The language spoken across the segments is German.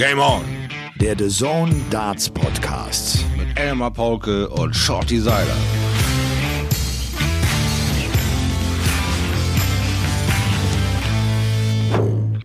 Game On. Der The Zone Darts Podcast. Mit Elmar Paulke und Shorty Seiler.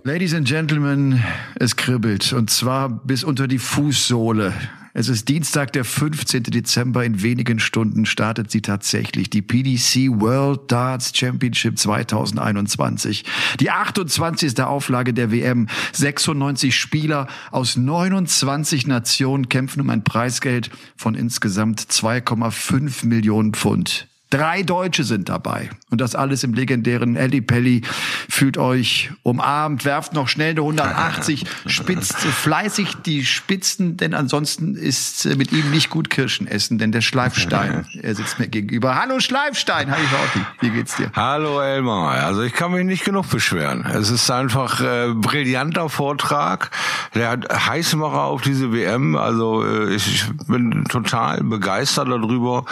Ladies and Gentlemen, es kribbelt und zwar bis unter die Fußsohle. Es ist Dienstag, der 15. Dezember. In wenigen Stunden startet sie tatsächlich. Die PDC World Darts Championship 2021. Die 28. Auflage der WM. 96 Spieler aus 29 Nationen kämpfen um ein Preisgeld von insgesamt 2,5 Millionen Pfund. Drei Deutsche sind dabei. Und das alles im legendären Ellie Pelli. Fühlt euch umarmt, werft noch schnell eine 180, spitzt fleißig die Spitzen, denn ansonsten ist mit ihm nicht gut Kirschen essen, denn der Schleifstein, er sitzt mir gegenüber. Hallo Schleifstein, hi Shorty, wie geht's dir? Hallo Elmar, also ich kann mich nicht genug beschweren. Es ist einfach äh, brillanter Vortrag, der hat Heißmacher auf diese WM, also äh, ich bin total begeistert darüber,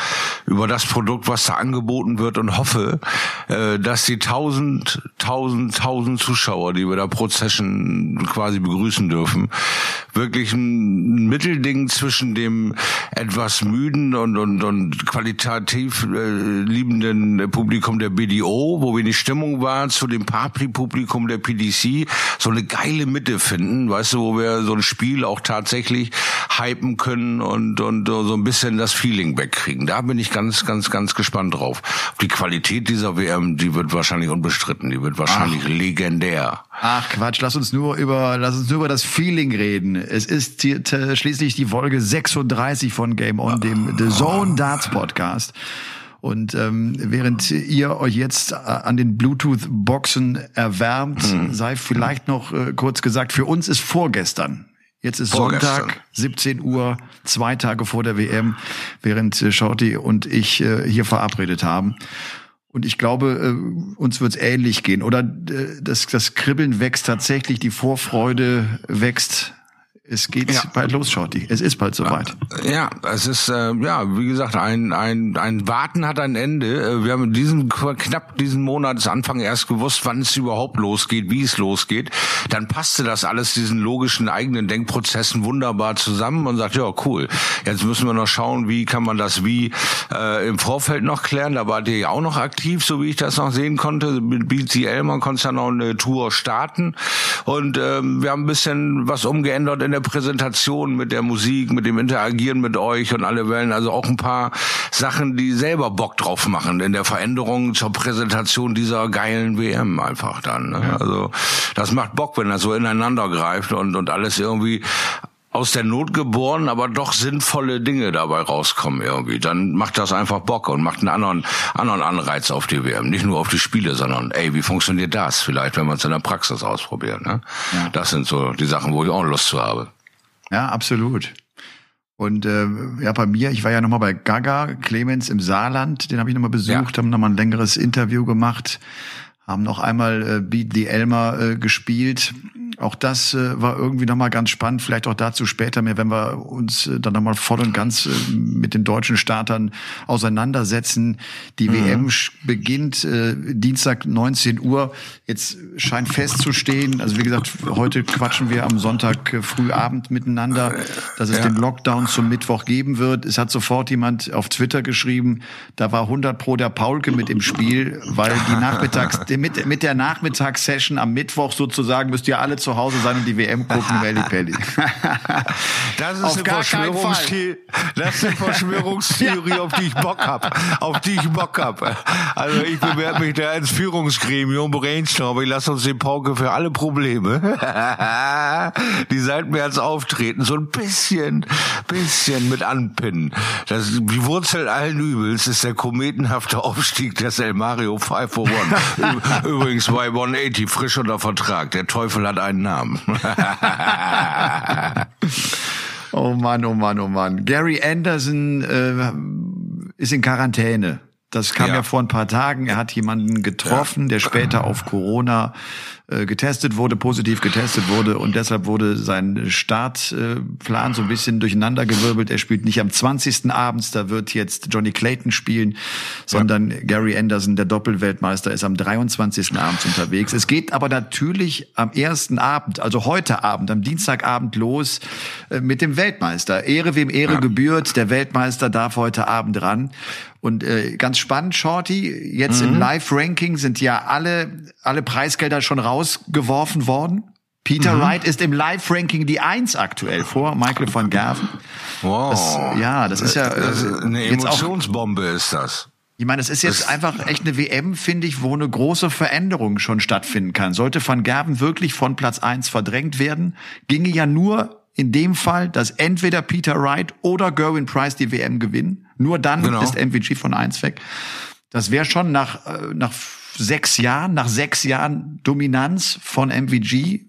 über das Produkt, was da angeboten wird und hoffe, äh, dass die tausend, tausend, tausend Zuschauer, die wir da pro Session quasi begrüßen dürfen, wirklich ein Mittelding zwischen dem etwas müden und, und, und qualitativ äh, liebenden Publikum der BDO, wo wenig Stimmung war, zu dem Papri-Publikum der PDC, so eine geile Mitte finden, weißt du, wo wir so ein Spiel auch tatsächlich hypen können und, und so ein bisschen das Feeling wegkriegen. Da bin ich ganz, ganz, ganz gespannt drauf. Die Qualität dieser WM, die wird wahrscheinlich unbestritten, die wird wahrscheinlich Ach. legendär. Ach Quatsch, lass uns nur über, lass uns nur über das Feeling reden. Es ist die, schließlich die Folge 36 von Game On, dem The Zone Darts Podcast. Und ähm, während ihr euch jetzt an den Bluetooth-Boxen erwärmt, hm. sei vielleicht noch äh, kurz gesagt, für uns ist vorgestern Jetzt ist Vorgestern. Sonntag, 17 Uhr, zwei Tage vor der WM, während äh, Shorty und ich äh, hier verabredet haben. Und ich glaube, äh, uns wird es ähnlich gehen. Oder das, das Kribbeln wächst tatsächlich, die Vorfreude wächst es geht ja. bald los, Shorty. Es ist bald soweit. Ja, es ist äh, ja wie gesagt ein ein ein Warten hat ein Ende. Äh, wir haben in diesem knapp diesen Monatsanfang erst gewusst, wann es überhaupt losgeht, wie es losgeht. Dann passte das alles diesen logischen eigenen Denkprozessen wunderbar zusammen und sagt ja cool. Jetzt müssen wir noch schauen, wie kann man das wie äh, im Vorfeld noch klären. Da wart ihr ja auch noch aktiv, so wie ich das noch sehen konnte. Mit BCL man konnte ja noch eine Tour starten und ähm, wir haben ein bisschen was umgeändert in der Präsentation, mit der Musik, mit dem Interagieren mit euch und alle Wellen. Also auch ein paar Sachen, die selber Bock drauf machen in der Veränderung zur Präsentation dieser geilen WM einfach dann. Ne? Ja. Also das macht Bock, wenn das so ineinander greift und, und alles irgendwie aus der Not geboren, aber doch sinnvolle Dinge dabei rauskommen irgendwie. Dann macht das einfach Bock und macht einen anderen, anderen Anreiz auf die WM. Nicht nur auf die Spiele, sondern ey, wie funktioniert das? Vielleicht, wenn man es in der Praxis ausprobiert. Ne? Ja. Das sind so die Sachen, wo ich auch Lust zu habe. Ja, absolut. Und äh, ja, bei mir, ich war ja nochmal bei Gaga, Clemens im Saarland, den habe ich nochmal besucht, ja. haben nochmal ein längeres Interview gemacht, haben noch einmal äh, Beat the Elmer äh, gespielt auch das äh, war irgendwie nochmal ganz spannend. Vielleicht auch dazu später mehr, wenn wir uns äh, dann nochmal voll und ganz äh, mit den deutschen Startern auseinandersetzen. Die mhm. WM beginnt äh, Dienstag 19 Uhr. Jetzt scheint festzustehen, also wie gesagt, heute quatschen wir am Sonntag äh, Frühabend miteinander, dass es ja. den Lockdown zum Mittwoch geben wird. Es hat sofort jemand auf Twitter geschrieben, da war 100 pro der Paulke mit im Spiel, weil die Nachmittags, mit, mit der Nachmittagssession am Mittwoch sozusagen müsst ihr alle zu Hause sein und die WM gucken, Melly Pelli. Das ist, eine Verschwörungstheorie, das ist eine Verschwörungstheorie, auf die ich Bock hab. Auf die ich Bock hab. Also ich bewerbe mich da ins Führungsgremium, brainstorm, ich lasse uns den Pauke für alle Probleme, die seit März auftreten, so ein bisschen, bisschen mit anpinnen. Das, die Wurzel allen Übels ist der kometenhafte Aufstieg des El Mario 501. Übrigens bei 180 frisch unter Vertrag. Der Teufel hat einen meinen Namen. oh Mann, oh Mann, oh Mann. Gary Anderson äh, ist in Quarantäne. Das kam ja. ja. vor ein paar Tagen. Er hat jemanden getroffen, der später auf Corona getestet wurde, positiv getestet wurde und deshalb wurde sein Startplan so ein bisschen durcheinandergewirbelt. Er spielt nicht am 20. abends, da wird jetzt Johnny Clayton spielen, sondern ja. Gary Anderson, der Doppelweltmeister, ist am 23. abends unterwegs. Es geht aber natürlich am ersten Abend, also heute Abend, am Dienstagabend los äh, mit dem Weltmeister. Ehre wem Ehre ja. gebührt, der Weltmeister darf heute Abend ran. Und äh, ganz spannend, Shorty, jetzt mhm. im Live-Ranking sind ja alle, alle Preisgelder schon rausgeworfen worden. Peter mhm. Wright ist im Live-Ranking die Eins aktuell vor Michael van Gerven. Wow. Das, ja, das ist ja das ist eine Emotionsbombe auch, ist das. Ich meine, es ist jetzt das einfach echt eine WM, finde ich, wo eine große Veränderung schon stattfinden kann. Sollte Van Gerven wirklich von Platz eins verdrängt werden, ginge ja nur in dem Fall, dass entweder Peter Wright oder Gerwin Price die WM gewinnen. Nur dann genau. ist MVG von eins weg. Das wäre schon nach, äh, nach sechs Jahren, nach sechs Jahren Dominanz von MVG äh,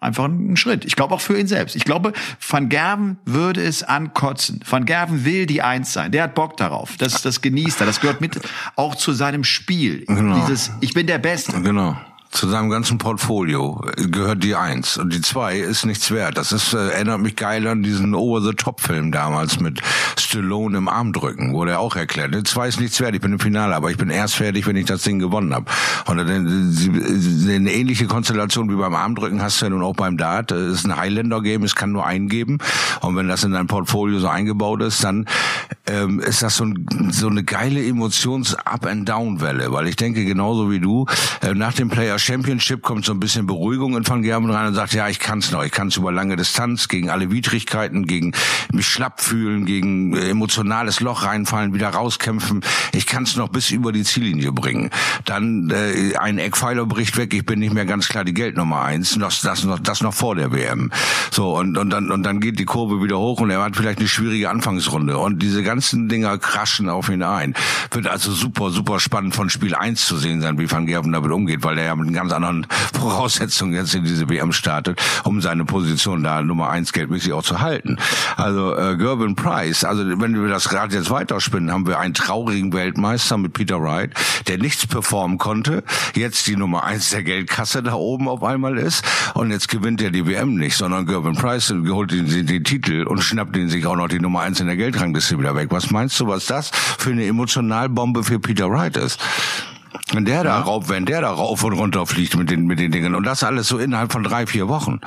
einfach ein Schritt. Ich glaube auch für ihn selbst. Ich glaube, Van Gerven würde es ankotzen. Van Gerven will die Eins sein. Der hat Bock darauf. Das, das genießt er. Das gehört mit auch zu seinem Spiel. Genau. Dieses, ich bin der Beste. Genau zu seinem ganzen Portfolio gehört die Eins und die Zwei ist nichts wert. Das ist äh, erinnert mich geil an diesen Over-the-Top-Film damals mit Stallone im Armdrücken, wo der auch erklärt, die Zwei ist nichts wert, ich bin im Finale, aber ich bin erst fertig, wenn ich das Ding gewonnen habe. Und eine, eine ähnliche Konstellation wie beim Armdrücken hast du ja nun auch beim Dart. Es ist ein Highlander-Game, es kann nur einen geben. Und wenn das in dein Portfolio so eingebaut ist, dann ähm, ist das so, ein, so eine geile Emotions-Up-and-Down-Welle, weil ich denke genauso wie du, äh, nach dem Player Championship kommt so ein bisschen Beruhigung in Van Gerben rein und sagt, ja, ich kann's noch, ich kann's über lange Distanz, gegen alle Widrigkeiten, gegen mich schlapp fühlen, gegen äh, emotionales Loch reinfallen, wieder rauskämpfen. Ich kann's noch bis über die Ziellinie bringen. Dann äh, ein Eckpfeiler bricht weg, ich bin nicht mehr ganz klar die Geldnummer eins, das, das, noch, das noch vor der WM. So, und, und, dann, und dann geht die Kurve wieder hoch und er hat vielleicht eine schwierige Anfangsrunde. Und diese ganzen Dinger kraschen auf ihn ein. Wird also super, super spannend von Spiel eins zu sehen sein, wie Van Gerben damit umgeht, weil der ja mit ganz anderen Voraussetzungen jetzt in diese WM startet, um seine Position da Nummer eins geldmäßig auch zu halten. Also äh, Gerben Price, also wenn wir das gerade jetzt weiterspinnen, haben wir einen traurigen Weltmeister mit Peter Wright, der nichts performen konnte, jetzt die Nummer eins der Geldkasse da oben auf einmal ist und jetzt gewinnt er die WM nicht, sondern Gerben Price holt den, den, den Titel und schnappt ihn sich auch noch die Nummer eins in der Geldrangliste wieder weg. Was meinst du, was das für eine Emotionalbombe für Peter Wright ist? Wenn der da rauf, wenn der da rauf und runter fliegt mit den, mit den Dingen und das alles so innerhalb von drei, vier Wochen.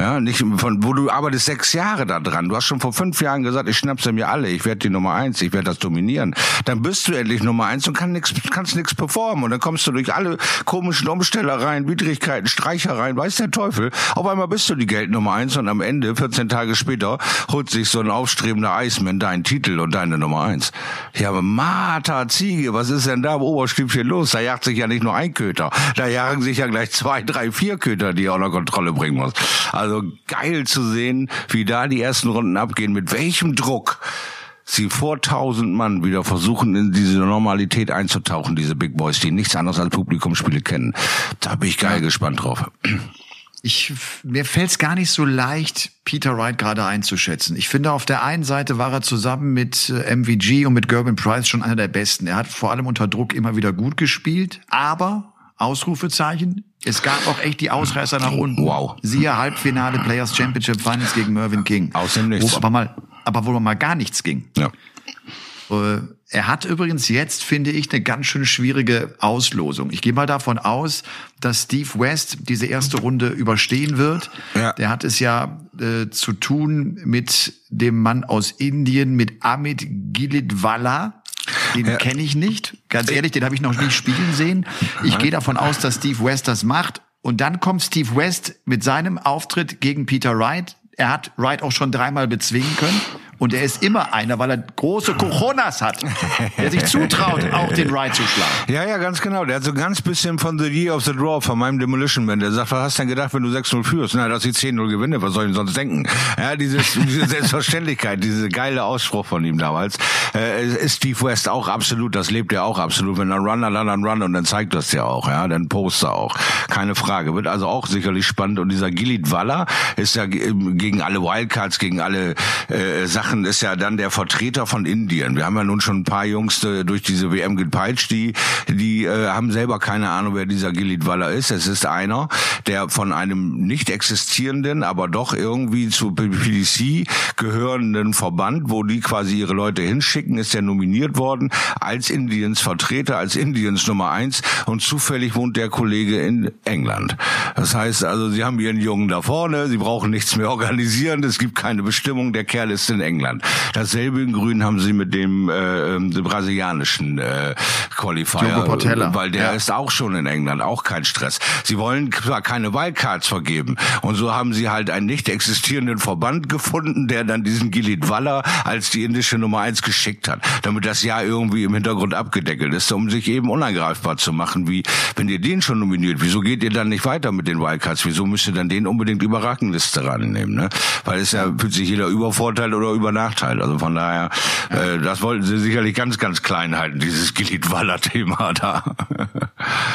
Ja, nicht von, wo du arbeitest sechs Jahre da dran. Du hast schon vor fünf Jahren gesagt, ich schnappse mir alle, ich werde die Nummer eins, ich werde das dominieren. Dann bist du endlich Nummer eins und kann nix, kannst nichts performen. Und dann kommst du durch alle komischen Umstellereien, Widrigkeiten, Streichereien, weiß der Teufel. Auf einmal bist du die Geld Nummer eins und am Ende, 14 Tage später, holt sich so ein aufstrebender Eismann deinen Titel und deine Nummer eins. Ja, aber Martha, Ziege, was ist denn da im Oberstübchen los? Da jagt sich ja nicht nur ein Köter. Da jagen sich ja gleich zwei, drei, vier Köter, die er unter Kontrolle bringen muss. Also geil zu sehen, wie da die ersten Runden abgehen, mit welchem Druck sie vor tausend Mann wieder versuchen, in diese Normalität einzutauchen, diese Big Boys, die nichts anderes als Publikumsspiele kennen. Da bin ich geil ja. gespannt drauf. Ich, mir fällt es gar nicht so leicht, Peter Wright gerade einzuschätzen. Ich finde, auf der einen Seite war er zusammen mit äh, MVG und mit Gerben Price schon einer der Besten. Er hat vor allem unter Druck immer wieder gut gespielt, aber Ausrufezeichen. Es gab auch echt die Ausreißer nach unten. Wow. Siehe Halbfinale Players Championship Finals gegen Mervyn King. Aus dem Nichts. Wo aber mal, aber wo mal gar nichts ging. Ja. Äh, er hat übrigens jetzt, finde ich, eine ganz schön schwierige Auslosung. Ich gehe mal davon aus, dass Steve West diese erste Runde überstehen wird. Ja. Der hat es ja äh, zu tun mit dem Mann aus Indien, mit Amit Gilidwala. Den ja. kenne ich nicht. Ganz ehrlich, den habe ich noch nie spielen sehen. Ich gehe davon aus, dass Steve West das macht. Und dann kommt Steve West mit seinem Auftritt gegen Peter Wright. Er hat Wright auch schon dreimal bezwingen können. Und er ist immer einer, weil er große Cojones hat, der sich zutraut, auch den Ride zu schlagen. Ja, ja, ganz genau. Der hat so ganz bisschen von The Year of the Draw, von meinem Demolition Man. Der sagt, was hast du denn gedacht, wenn du 6-0 führst? Na, dass ich 10-0 gewinne, was soll ich denn sonst denken? Ja, dieses, diese Selbstverständlichkeit, diese geile Ausspruch von ihm damals, äh, ist Steve West auch absolut, das lebt er auch absolut. Wenn er Run, dann dann Run und dann zeigt das ja auch, ja, dann Poster auch. Keine Frage. Wird also auch sicherlich spannend. Und dieser Gilid Waller ist ja gegen alle Wildcards, gegen alle äh, Sachen machen, ist ja dann der Vertreter von Indien. Wir haben ja nun schon ein paar Jungs äh, durch diese WM gepeitscht, die, die äh, haben selber keine Ahnung, wer dieser Gilit Waller ist. Es ist einer, der von einem nicht existierenden, aber doch irgendwie zu PDC gehörenden Verband, wo die quasi ihre Leute hinschicken, ist ja nominiert worden als Indiens Vertreter, als Indiens Nummer eins und zufällig wohnt der Kollege in England. Das heißt also, sie haben ihren Jungen da vorne, sie brauchen nichts mehr organisieren, es gibt keine Bestimmung, der Kerl ist in England. Dasselbe in Grün haben sie mit dem, äh, dem brasilianischen äh, Qualifier, weil der ja. ist auch schon in England, auch kein Stress. Sie wollen zwar keine Wildcards vergeben und so haben sie halt einen nicht existierenden Verband gefunden, der dann diesen Gilit Waller als die indische Nummer eins geschickt hat, damit das Jahr irgendwie im Hintergrund abgedeckelt ist, um sich eben unangreifbar zu machen, wie wenn ihr den schon nominiert, wieso geht ihr dann nicht weiter mit den Wildcards? Wieso müsst ihr dann den unbedingt über Rangliste rannehmen? Ne? Weil es ja fühlt sich jeder über Vorteil oder über Nachteil. Also von daher, äh, das wollten sie sicherlich ganz, ganz klein halten, dieses Gilit-Waller-Thema da.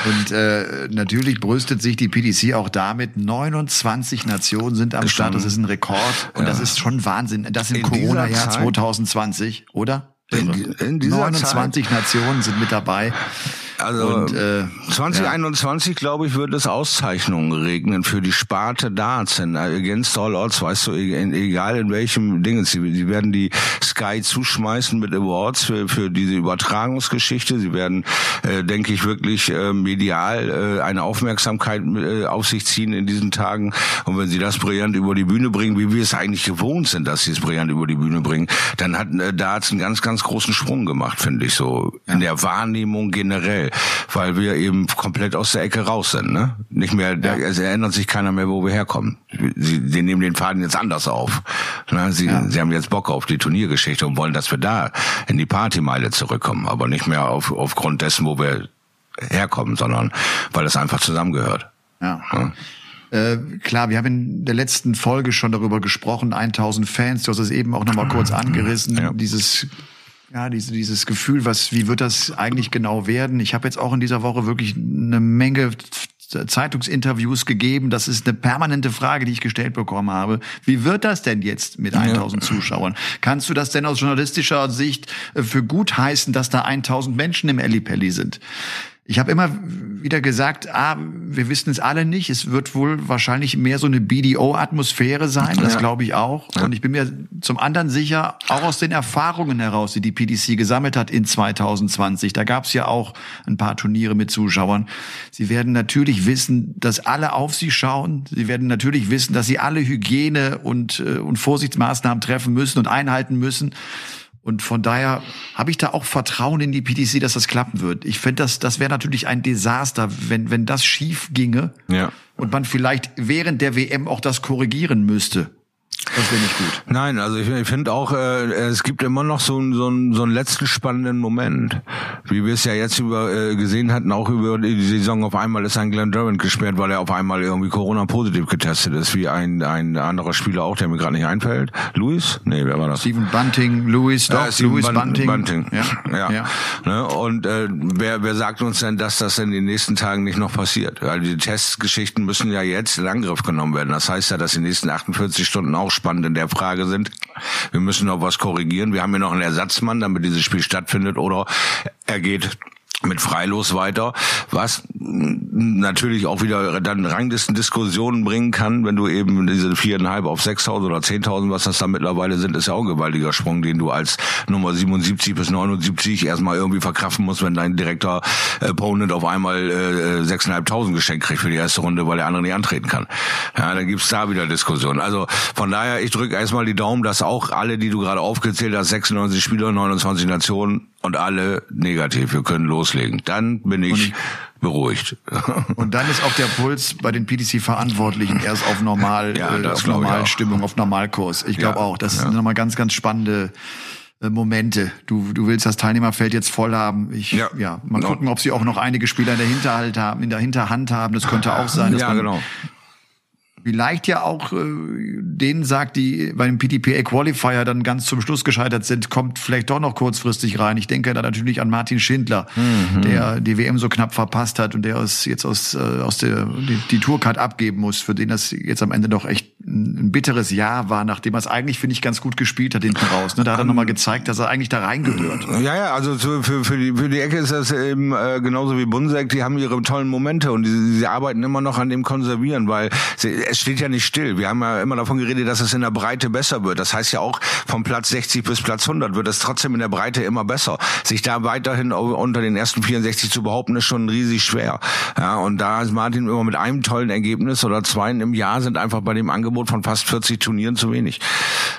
Und äh, natürlich brüstet sich die PDC auch damit, 29 Nationen sind am Start, das ist ein Rekord und ja. das ist schon Wahnsinn. Das im Corona-Jahr 2020, oder? In, in 29 Zeit. Nationen sind mit dabei. Also und, äh, 2021, ja. glaube ich, wird es Auszeichnungen regnen für die Sparte Darts in Against All Odds, weißt du, egal in welchem Ding. Sie, sie werden die Sky zuschmeißen mit Awards für, für diese Übertragungsgeschichte. Sie werden, äh, denke ich, wirklich äh, medial äh, eine Aufmerksamkeit äh, auf sich ziehen in diesen Tagen. Und wenn sie das brillant über die Bühne bringen, wie wir es eigentlich gewohnt sind, dass sie es brillant über die Bühne bringen, dann hat äh, Darts einen ganz, ganz großen Sprung gemacht, finde ich so, in der Wahrnehmung generell schnell, weil wir eben komplett aus der Ecke raus sind. Ne? Nicht mehr, ja. es erinnert sich keiner mehr, wo wir herkommen. Sie, sie nehmen den Faden jetzt anders auf. Ne? Sie, ja. sie haben jetzt Bock auf die Turniergeschichte und wollen, dass wir da in die Partymeile zurückkommen, aber nicht mehr auf, aufgrund dessen, wo wir herkommen, sondern weil es einfach zusammengehört. Ja. ja. Äh, klar, wir haben in der letzten Folge schon darüber gesprochen, 1000 Fans, du hast es eben auch nochmal kurz angerissen, ja. dieses ja, diese, dieses Gefühl, was, wie wird das eigentlich genau werden? Ich habe jetzt auch in dieser Woche wirklich eine Menge Zeitungsinterviews gegeben. Das ist eine permanente Frage, die ich gestellt bekommen habe. Wie wird das denn jetzt mit 1000 ja. Zuschauern? Kannst du das denn aus journalistischer Sicht äh, für gut heißen, dass da 1000 Menschen im Ellipelli sind? Ich habe immer wieder gesagt, ah, wir wissen es alle nicht. Es wird wohl wahrscheinlich mehr so eine BDO-Atmosphäre sein. Das ja. glaube ich auch. Ja. Und ich bin mir zum anderen sicher, auch aus den Erfahrungen heraus, die die PDC gesammelt hat in 2020. Da gab es ja auch ein paar Turniere mit Zuschauern. Sie werden natürlich wissen, dass alle auf sie schauen. Sie werden natürlich wissen, dass sie alle Hygiene und, äh, und Vorsichtsmaßnahmen treffen müssen und einhalten müssen. Und von daher habe ich da auch Vertrauen in die PTC, dass das klappen wird. Ich finde, das, das wäre natürlich ein Desaster, wenn, wenn das schief ginge ja. und man vielleicht während der WM auch das korrigieren müsste. Das wäre nicht gut. Nein, also ich, ich finde auch, äh, es gibt immer noch so, einen so, so einen letzten spannenden Moment. Wie wir es ja jetzt über äh, gesehen hatten, auch über die Saison auf einmal ist ein Glenn Durant gesperrt, weil er auf einmal irgendwie Corona-positiv getestet ist, wie ein, ein anderer Spieler auch, der mir gerade nicht einfällt. Louis? Nee, wer war das? Steven Bunting, Louis, doch, ja, Louis Bunting. Bunting. Ja. ja. ja. Ne? Und äh, wer, wer sagt uns denn, dass das in den nächsten Tagen nicht noch passiert? Weil die Testgeschichten müssen ja jetzt in Angriff genommen werden. Das heißt ja, dass die nächsten 48 Stunden auch spannend in der Frage sind. Wir müssen noch was korrigieren. Wir haben hier noch einen Ersatzmann, damit dieses Spiel stattfindet. Oder er geht mit Freilos weiter, was natürlich auch wieder dann Ranglistendiskussionen bringen kann, wenn du eben diese viereinhalb auf 6.000 oder 10.000, was das da mittlerweile sind, ist ja auch ein gewaltiger Sprung, den du als Nummer 77 bis 79 erstmal irgendwie verkraften musst, wenn dein direkter Opponent auf einmal äh, 6.500 geschenkt kriegt für die erste Runde, weil der andere nicht antreten kann. Ja, dann gibt's da wieder Diskussionen. Also von daher, ich drücke erstmal die Daumen, dass auch alle, die du gerade aufgezählt hast, 96 Spieler, 29 Nationen, und alle negativ. Wir können loslegen. Dann bin ich, beruhigt. Und dann ist auch der Puls bei den PDC-Verantwortlichen erst auf normal, ja, äh, auf Normalstimmung, auf Normalkurs. Ich glaube ja, auch. Das ja. sind nochmal ganz, ganz spannende äh, Momente. Du, du willst das Teilnehmerfeld jetzt voll haben. Ich, ja, ja mal genau. gucken, ob sie auch noch einige Spieler in der Hinterhalt haben, in der Hinterhand haben. Das könnte auch sein. Dass ja, genau vielleicht ja auch äh, denen sagt, die bei dem PTPA Qualifier dann ganz zum Schluss gescheitert sind, kommt vielleicht doch noch kurzfristig rein. Ich denke da natürlich an Martin Schindler, mhm. der die WM so knapp verpasst hat und der aus, jetzt aus, äh, aus der die, die Tourcard abgeben muss, für den das jetzt am Ende doch echt ein bitteres Jahr war, nachdem er es eigentlich, finde ich, ganz gut gespielt hat hinten raus. Ne? Da hat er nochmal gezeigt, dass er eigentlich da reingehört. Ja, ja, also für, für, die, für die Ecke ist das eben äh, genauso wie Bunsek, die haben ihre tollen Momente und die, sie arbeiten immer noch an dem Konservieren, weil sie, es steht ja nicht still. Wir haben ja immer davon geredet, dass es in der Breite besser wird. Das heißt ja auch, vom Platz 60 bis Platz 100 wird es trotzdem in der Breite immer besser. Sich da weiterhin unter den ersten 64 zu behaupten, ist schon riesig schwer. Ja, und da ist Martin immer mit einem tollen Ergebnis oder zwei im Jahr sind einfach bei dem Angebot von fast 40 Turnieren zu wenig.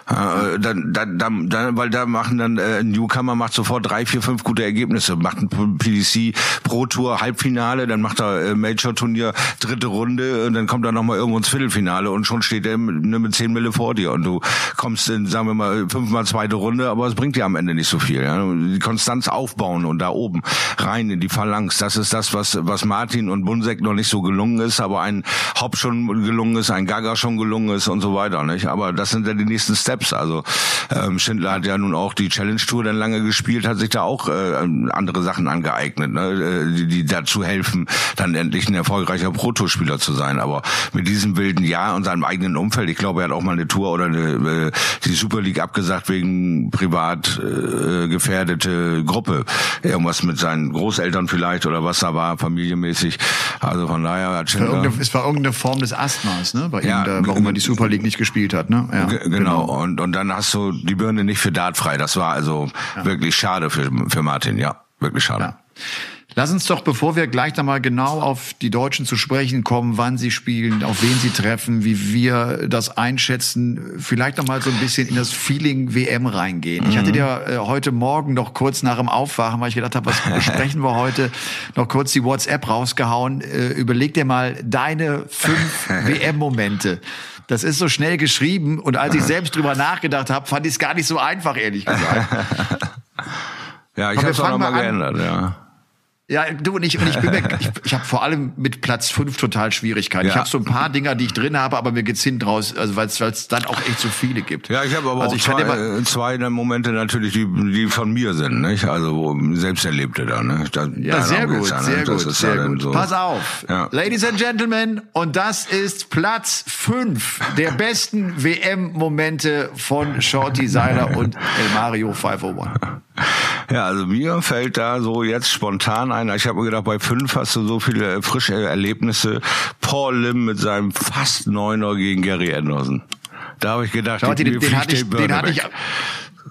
Äh, dann, dann, dann, weil da machen dann äh, Newcomer macht sofort drei, vier, fünf gute Ergebnisse, macht ein PDC Pro Tour Halbfinale, dann macht er äh, Major Turnier dritte Runde und dann kommt er noch mal irgendwo ins Viertelfinale und schon steht er mit, mit 10 Mille vor dir und du kommst in, sagen wir mal, fünfmal zweite Runde, aber es bringt dir am Ende nicht so viel. Ja? Die Konstanz aufbauen und da oben rein in die Phalanx, das ist das, was, was Martin und Bunsek noch nicht so gelungen ist, aber ein Hop schon gelungen ist, ein Gaga schon gelungen ist und so weiter. Nicht? Aber das sind ja die nächsten Steps. Also ähm, Schindler hat ja nun auch die Challenge Tour dann lange gespielt, hat sich da auch äh, andere Sachen angeeignet, ne? Äh, die, die dazu helfen, dann endlich ein erfolgreicher Pro-Tour-Spieler zu sein. Aber mit diesem wilden Jahr und seinem eigenen Umfeld, ich glaube, er hat auch mal eine Tour oder eine, äh, die Super League abgesagt wegen privat äh, gefährdete Gruppe. Irgendwas mit seinen Großeltern vielleicht oder was da war, familienmäßig. Also von daher hat Schindler... Es war irgendeine Form des Asthmas, ne? Bei ja, ihm, da, warum er die Super League nicht gespielt hat, ne? Ja, genau. genau. Und, und dann hast du die Birne nicht für Dart frei. Das war also ja. wirklich schade für, für Martin, ja. Wirklich schade. Ja. Lass uns doch, bevor wir gleich nochmal genau auf die Deutschen zu sprechen kommen, wann sie spielen, auf wen sie treffen, wie wir das einschätzen, vielleicht nochmal so ein bisschen in das Feeling WM reingehen. Mhm. Ich hatte mhm. dir äh, heute Morgen noch kurz nach dem Aufwachen, weil ich gedacht habe, was besprechen wir heute, noch kurz die WhatsApp rausgehauen. Äh, überleg dir mal deine fünf WM-Momente. Das ist so schnell geschrieben und als ich selbst drüber nachgedacht habe, fand ich es gar nicht so einfach, ehrlich gesagt. ja, ich habe es auch nochmal geändert, ja. Ja, du und ich, und ich bin mir, ich, ich habe vor allem mit Platz fünf total Schwierigkeiten. Ja. Ich habe so ein paar Dinger, die ich drin habe, aber mir geht's hinten raus, also weil es dann auch echt so viele gibt. Ja, ich habe aber also auch zwei, immer, zwei Momente natürlich, die, die von mir sind, nicht? Also selbst erlebte da, ne? Da, ja, sehr gut, an, sehr gut, sehr gut. So. Pass auf, ja. Ladies and Gentlemen, und das ist Platz fünf der besten WM-Momente von Shorty Seiler und El Mario 501. Ja, also mir fällt da so jetzt spontan ein. Ich habe mir gedacht, bei fünf hast du so viele frische Erlebnisse. Paul Lim mit seinem fast Neuner gegen Gary Anderson. Da habe ich gedacht, Schau, den, den, hatte ich, den hatte ich,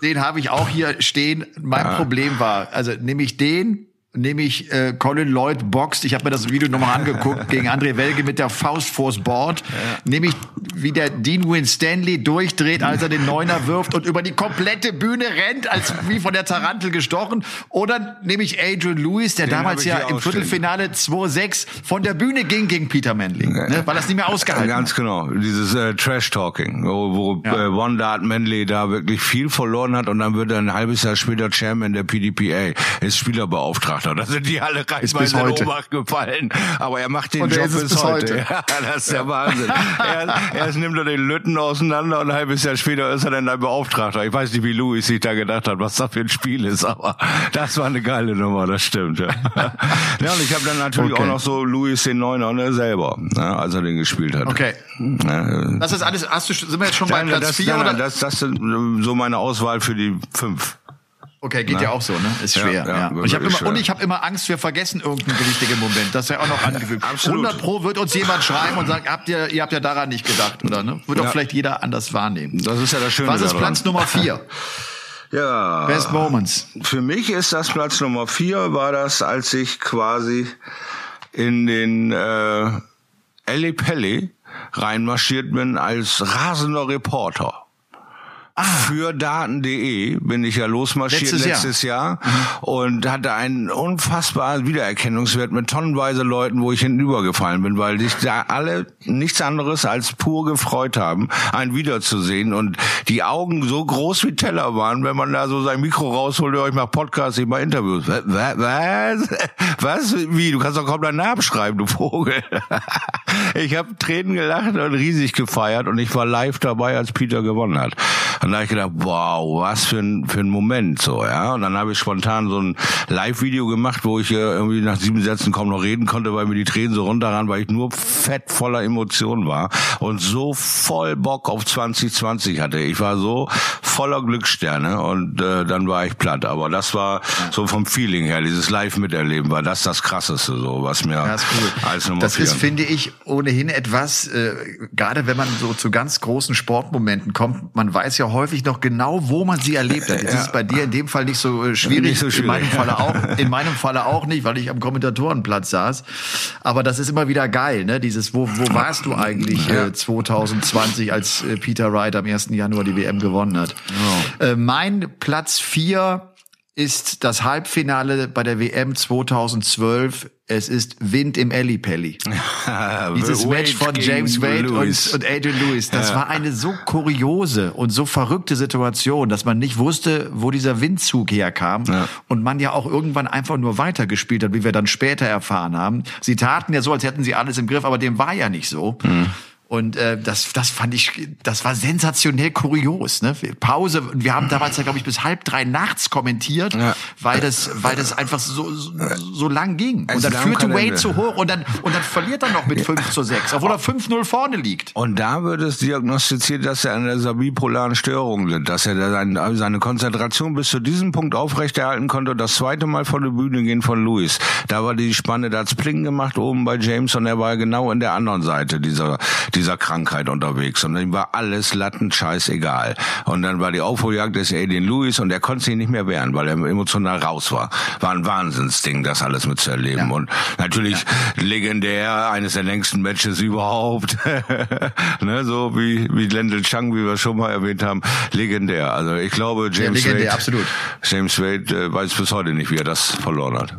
den habe ich auch hier stehen. Mein ja. Problem war, also nehme ich den nämlich äh, Colin Lloyd boxt. Ich habe mir das Video nochmal angeguckt gegen André Welge mit der Faust vors Board. Ja. Nämlich wie der Dean Win Stanley durchdreht, als er den Neuner wirft und über die komplette Bühne rennt, als wie von der Tarantel gestochen. Oder nämlich Adrian Lewis, der den damals ja im Viertelfinale 2-6 von der Bühne ging gegen Peter Manley, ja. ne, weil das nicht mehr ausgehalten Ganz hat. genau, dieses äh, Trash-Talking, wo, wo ja. äh, One Dart Manley da wirklich viel verloren hat und dann wird er ein halbes Jahr später Chairman der PDPA, ist Spielerbeauftragter. Da sind die alle reihenweise in Obacht gefallen. Aber er macht den und Job bis, bis heute. heute. Ja, das ist der Wahnsinn. er, erst nimmt er den Lütten auseinander und ein halbes Jahr später ist er dann ein Beauftragter. Ich weiß nicht, wie Louis sich da gedacht hat, was das für ein Spiel ist, aber das war eine geile Nummer, das stimmt. Ja, ja und ich habe dann natürlich okay. auch noch so Louis den Neuner ne, selber, ne, als er den gespielt hat. Okay. Ja, das ist alles, hast du, sind wir jetzt schon bei Platz das, 4? Nein, oder? Das, das sind so meine Auswahl für die fünf. Okay, geht Na? ja auch so, ne? Ist schwer. Ja, ja. ja. Und ich habe immer, schwer. und ich habe immer Angst, wir vergessen irgendeinen wichtigen Moment. Das ist ja auch noch angefügt. Absolut. 100 pro wird uns jemand schreiben und sagen, habt ihr, ihr habt ja daran nicht gedacht, oder ne? Wird doch vielleicht jeder anders wahrnehmen. Das ist ja das Schöne Was ist daran. Platz Nummer vier? ja. Best Moments. Für mich ist das Platz Nummer vier, war das, als ich quasi in den äh, Pelli reinmarschiert bin als rasender Reporter. Ah. Für Daten.de bin ich ja losmarschiert letztes, letztes Jahr, Jahr mhm. und hatte einen unfassbaren Wiedererkennungswert mit tonnenweise Leuten, wo ich hinübergefallen bin, weil sich da alle nichts anderes als pur gefreut haben, einen wiederzusehen und die Augen so groß wie Teller waren, wenn man da so sein Mikro rausholt, ich mach Podcasts, ich mach Interviews. Was? Was? Was? Wie? Du kannst doch kaum deinen Namen schreiben, du Vogel. Ich habe Tränen gelacht und riesig gefeiert und ich war live dabei, als Peter gewonnen hat. Und da habe ich gedacht, wow, was für ein, für ein Moment so, ja. Und dann habe ich spontan so ein Live-Video gemacht, wo ich äh, irgendwie nach sieben Sätzen kaum noch reden konnte, weil mir die Tränen so runterran, weil ich nur fett voller Emotionen war und so voll Bock auf 2020 hatte. Ich war so voller Glückssterne und äh, dann war ich platt. Aber das war so vom Feeling her, dieses Live-Miterleben war das das Krasseste, so was mir ja, cool. als Nummer Das vier. ist, finde ich, ohnehin etwas, äh, gerade wenn man so zu ganz großen Sportmomenten kommt, man weiß ja häufig noch genau, wo man sie erlebt hat. Jetzt ja. ist es bei dir in dem Fall nicht so äh, schwierig, nicht so schwierig. in meinem Falle auch, in meinem Falle auch nicht, weil ich am Kommentatorenplatz saß. Aber das ist immer wieder geil, ne? Dieses, wo, wo warst du eigentlich äh, 2020, als äh, Peter Wright am 1. Januar die WM gewonnen hat? Äh, mein Platz vier ist das Halbfinale bei der WM 2012. Es ist Wind im Ellipelli. Dieses Match von James Wade und, und, Adrian Lewis. Das ja. war eine so kuriose und so verrückte Situation, dass man nicht wusste, wo dieser Windzug herkam. Ja. Und man ja auch irgendwann einfach nur weitergespielt hat, wie wir dann später erfahren haben. Sie taten ja so, als hätten sie alles im Griff, aber dem war ja nicht so. Mhm. Und äh, das, das fand ich, das war sensationell kurios. Ne? Pause. Wir haben damals ja, glaube ich, bis halb drei nachts kommentiert, ja. weil das, weil das einfach so so, so lang ging. Und dann führte Wade zu hoch und dann und dann verliert er noch mit 5 zu 6, obwohl er 5-0 vorne liegt. Und da wird es diagnostiziert, dass er an dieser bipolaren Störung litt, dass er seine, seine Konzentration bis zu diesem Punkt aufrechterhalten konnte. Und das zweite Mal vor der Bühne gehen von Louis. Da war die Spanne, da hat's Pling gemacht oben bei James und er war genau in der anderen Seite dieser dieser Krankheit unterwegs und ihm war alles lattenscheiß egal. Und dann war die Aufholjagd des Alien Lewis und er konnte sich nicht mehr wehren, weil er emotional raus war. War ein Wahnsinnsding, das alles mitzuerleben. Ja. Und natürlich ja. legendär, eines der längsten Matches überhaupt. ne, so wie, wie Lendl Chang, wie wir schon mal erwähnt haben. Legendär. Also ich glaube, James ja, legendär, Wade, absolut. James Wade äh, weiß bis heute nicht, wie er das verloren hat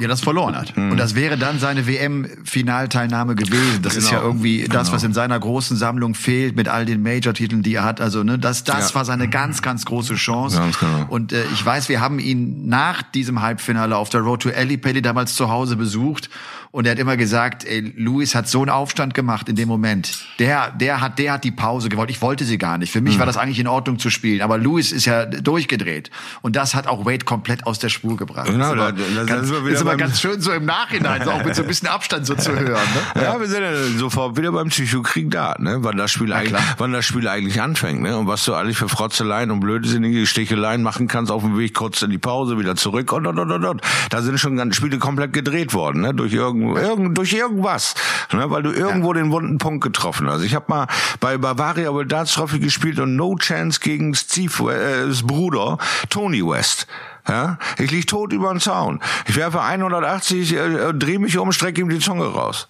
ja das verloren hat. Mhm. Und das wäre dann seine WM-Finalteilnahme gewesen. Das genau. ist ja genau. irgendwie das, genau. was in seiner großen Sammlung fehlt mit all den Major-Titeln, die er hat. Also ne, das, das ja. war seine ganz, ganz große Chance. Ganz genau. Und äh, ich weiß, wir haben ihn nach diesem Halbfinale auf der Road to Ellipelli damals zu Hause besucht und er hat immer gesagt, ey, Luis hat so einen Aufstand gemacht in dem Moment. Der, der hat, der hat die Pause gewollt. Ich wollte sie gar nicht. Für mich mhm. war das eigentlich in Ordnung zu spielen. Aber Luis ist ja durchgedreht. Und das hat auch Wade komplett aus der Spur gebracht. Genau, das ist immer, ganz, ist immer ganz schön so im Nachhinein, so auch mit so ein bisschen Abstand so zu hören. Ne? Ja, wir sind ja sofort wieder beim Psychokrieg da, ne? Wann das Spiel eigentlich, wann das Spiel eigentlich anfängt, ne? Und was du eigentlich für Frotzeleien und blödsinnige Sticheleien machen kannst auf dem Weg kurz in die Pause, wieder zurück und und und und. und. Da sind schon ganz Spiele komplett gedreht worden, ne? Durch irgend irgend, durch irgendwas, ne, weil du irgendwo ja. den wunden Punkt getroffen hast. Ich habe mal bei Bavaria World Darts Trophy gespielt und No Chance gegen Steve, äh, Bruder Tony West. Ja, ich lieg tot über den Zaun. Ich werfe 180, äh, dreh mich um, strecke ihm die Zunge raus.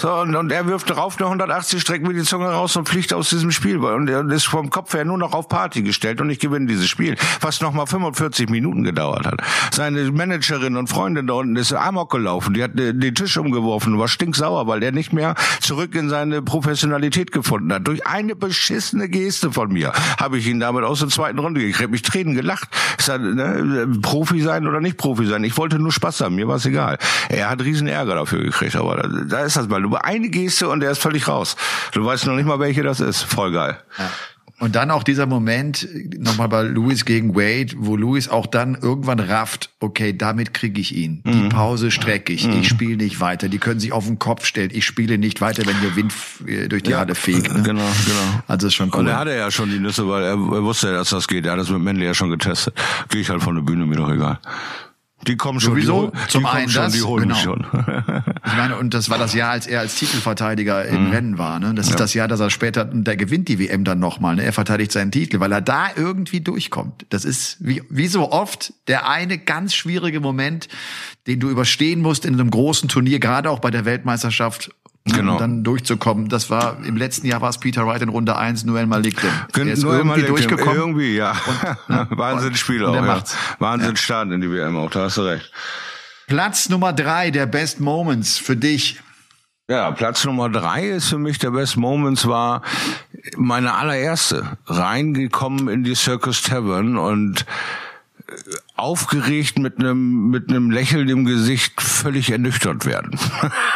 So, und, und er wirft drauf eine 180, streckt mir die Zunge raus und fliegt aus diesem Spiel. Und er ist vom Kopf her nur noch auf Party gestellt und ich gewinne dieses Spiel. Was nochmal 45 Minuten gedauert hat. Seine Managerin und Freundin da unten ist amok gelaufen. Die hat den Tisch umgeworfen und war stinksauer, weil er nicht mehr zurück in seine Professionalität gefunden hat. Durch eine beschissene Geste von mir habe ich ihn damit aus der zweiten Runde gekriegt. Mich Tränen gelacht. Ist er, ne, Profi sein oder nicht Profi sein? Ich wollte nur Spaß haben. Mir war es egal. Er hat riesen Ärger dafür gekriegt. Aber da, da ist das mal über eine Geste und der ist völlig raus. Du weißt noch nicht mal, welche das ist. Voll geil. Ja. Und dann auch dieser Moment, nochmal bei Louis gegen Wade, wo Louis auch dann irgendwann rafft, okay, damit kriege ich ihn. Die mhm. Pause strecke ich. Mhm. Ich spiele nicht weiter. Die können sich auf den Kopf stellen. Ich spiele nicht weiter, wenn der Wind äh, durch die ja, Halle fegt. Ne? Genau, genau. Also ist schon cool. Und er hatte ja schon die Nüsse, weil er, er wusste ja, dass das geht. Er hat das mit Manley ja schon getestet. Gehe ich halt von der Bühne, mir doch egal. Die kommen schon, Sowieso, die, zum die einen schon, das, die holen genau. schon. ich meine, und das war das Jahr, als er als Titelverteidiger im mhm. Rennen war. Ne? Das ja. ist das Jahr, dass er später, und der gewinnt die WM dann nochmal. Ne? Er verteidigt seinen Titel, weil er da irgendwie durchkommt. Das ist wie, wie so oft der eine ganz schwierige Moment, den du überstehen musst in einem großen Turnier, gerade auch bei der Weltmeisterschaft genau. um dann durchzukommen. Das war im letzten Jahr war es Peter Wright in Runde 1, Noel Malikdem. Der ist Noel irgendwie Malik durchgekommen. Irgendwie, ja. Und, ne? Wahnsinnsspieler auch. Ja. Wahnsinnsstart ja. in die WM auch, da hast du recht. Platz Nummer drei der Best Moments für dich. Ja, Platz Nummer drei ist für mich der Best Moments war meine allererste. Reingekommen in die Circus Tavern und aufgeregt mit einem mit einem Lächeln im Gesicht völlig ernüchtert werden.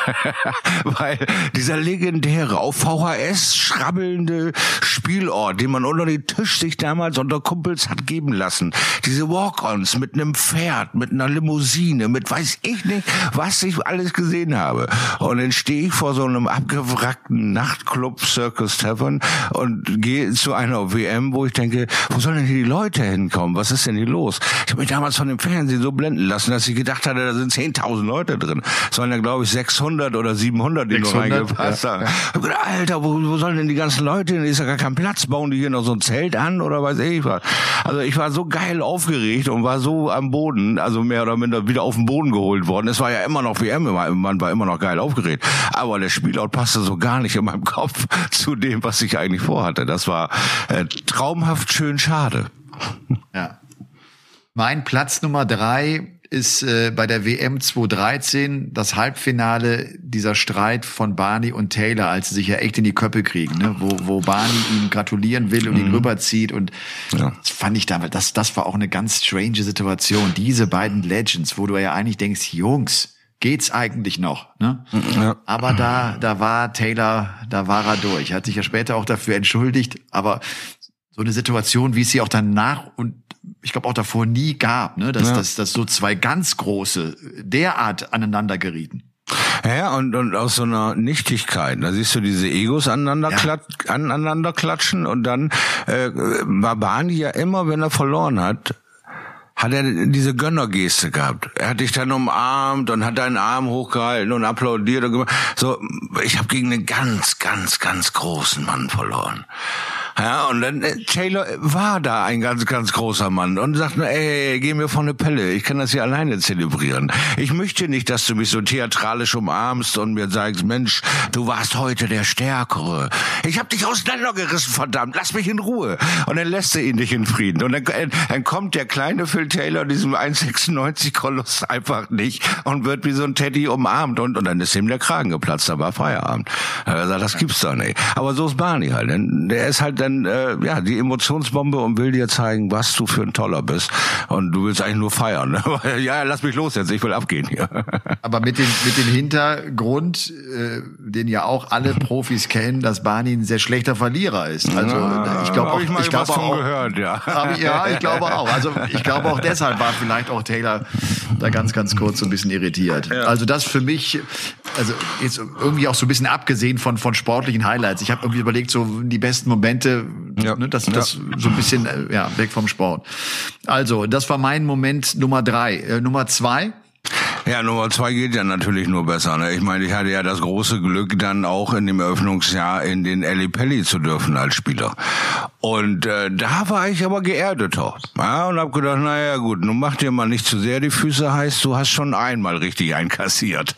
Weil dieser legendäre auf VHS schrabbelnde Spielort, den man unter den Tisch sich damals unter Kumpels hat geben lassen, diese Walk-ons mit einem Pferd, mit einer Limousine, mit weiß ich nicht, was ich alles gesehen habe. Und dann stehe ich vor so einem abgewrackten Nachtclub Circus Tavern und gehe zu einer WM, wo ich denke, wo sollen denn hier die Leute hinkommen? Was ist denn hier los? Ich damals von dem Fernsehen so blenden lassen, dass ich gedacht hatte, da sind 10.000 Leute drin. Es waren ja, glaube ich, 600 oder 700, die 600, noch reingepasst ja, haben. Ja. Gedacht, Alter, wo, wo sollen denn die ganzen Leute hin? Ist ja gar kein Platz. Bauen die hier noch so ein Zelt an oder weiß ich was? Also ich war so geil aufgeregt und war so am Boden, also mehr oder minder wieder auf den Boden geholt worden. Es war ja immer noch WM, man war immer noch geil aufgeregt. Aber der Spielort passte so gar nicht in meinem Kopf zu dem, was ich eigentlich vorhatte. Das war äh, traumhaft schön schade. Ja. Mein Platz Nummer drei ist äh, bei der WM 2013 das Halbfinale dieser Streit von Barney und Taylor, als sie sich ja echt in die Köppe kriegen, ne? wo, wo Barney ihm gratulieren will und mhm. ihn rüberzieht. Und ja. das fand ich damals, das, das war auch eine ganz strange Situation. Diese beiden Legends, wo du ja eigentlich denkst, Jungs, geht's eigentlich noch? Ne? Ja. Aber da, da war Taylor, da war er durch. Er hat sich ja später auch dafür entschuldigt. Aber so eine Situation, wie es sie auch danach und ich glaube auch davor nie gab, ne? dass, ja. dass, dass so zwei ganz große derart aneinander gerieten. Ja, und, und aus so einer Nichtigkeit, da siehst du diese Egos aneinander, ja. klat, aneinander klatschen und dann äh, war Barney ja immer, wenn er verloren hat, hat er diese Gönnergeste gehabt. Er hat dich dann umarmt und hat deinen Arm hochgehalten und applaudiert und gemacht. So, ich habe gegen einen ganz, ganz, ganz großen Mann verloren. Ja, und dann äh, Taylor war da ein ganz, ganz großer Mann und sagt, ey, geh mir von der Pelle, ich kann das hier alleine zelebrieren. Ich möchte nicht, dass du mich so theatralisch umarmst und mir sagst, Mensch, du warst heute der Stärkere. Ich hab dich auseinandergerissen, verdammt, lass mich in Ruhe. Und dann lässt er ihn nicht in Frieden. Und dann, äh, dann kommt der kleine Phil Taylor, diesem 1,96 Koloss einfach nicht und wird wie so ein Teddy umarmt und, und dann ist ihm der Kragen geplatzt, da war Feierabend. Er sagt, das gibt's doch nicht. Aber so ist Barney halt. Der ist halt dann äh, ja die Emotionsbombe und will dir zeigen, was du für ein Toller bist. Und du willst eigentlich nur feiern. Ne? ja, lass mich los jetzt, ich will abgehen hier. Aber mit dem mit dem Hintergrund, äh, den ja auch alle Profis kennen, dass Barney ein sehr schlechter Verlierer ist. Also ja, ich glaube auch, ich, ich glaube auch, gehört, ja. Ich, ja, ich glaube auch. Also ich glaube auch deshalb war vielleicht auch Taylor da ganz ganz kurz so ein bisschen irritiert. Ja. Also das für mich, also jetzt irgendwie auch so ein bisschen abgesehen von von sportlichen Highlights. Ich habe irgendwie überlegt, so die besten Momente ja. Ne, das, das ja. so ein bisschen äh, ja, weg vom Sport. Also, das war mein Moment Nummer drei. Äh, Nummer zwei. Ja, Nummer zwei geht ja natürlich nur besser. Ne? Ich meine, ich hatte ja das große Glück, dann auch in dem Eröffnungsjahr in den Eli Pelli zu dürfen als Spieler. Und äh, da war ich aber geerdeter. Ja, und hab gedacht, naja gut, nun mach dir mal nicht zu sehr die Füße heiß, du hast schon einmal richtig einkassiert.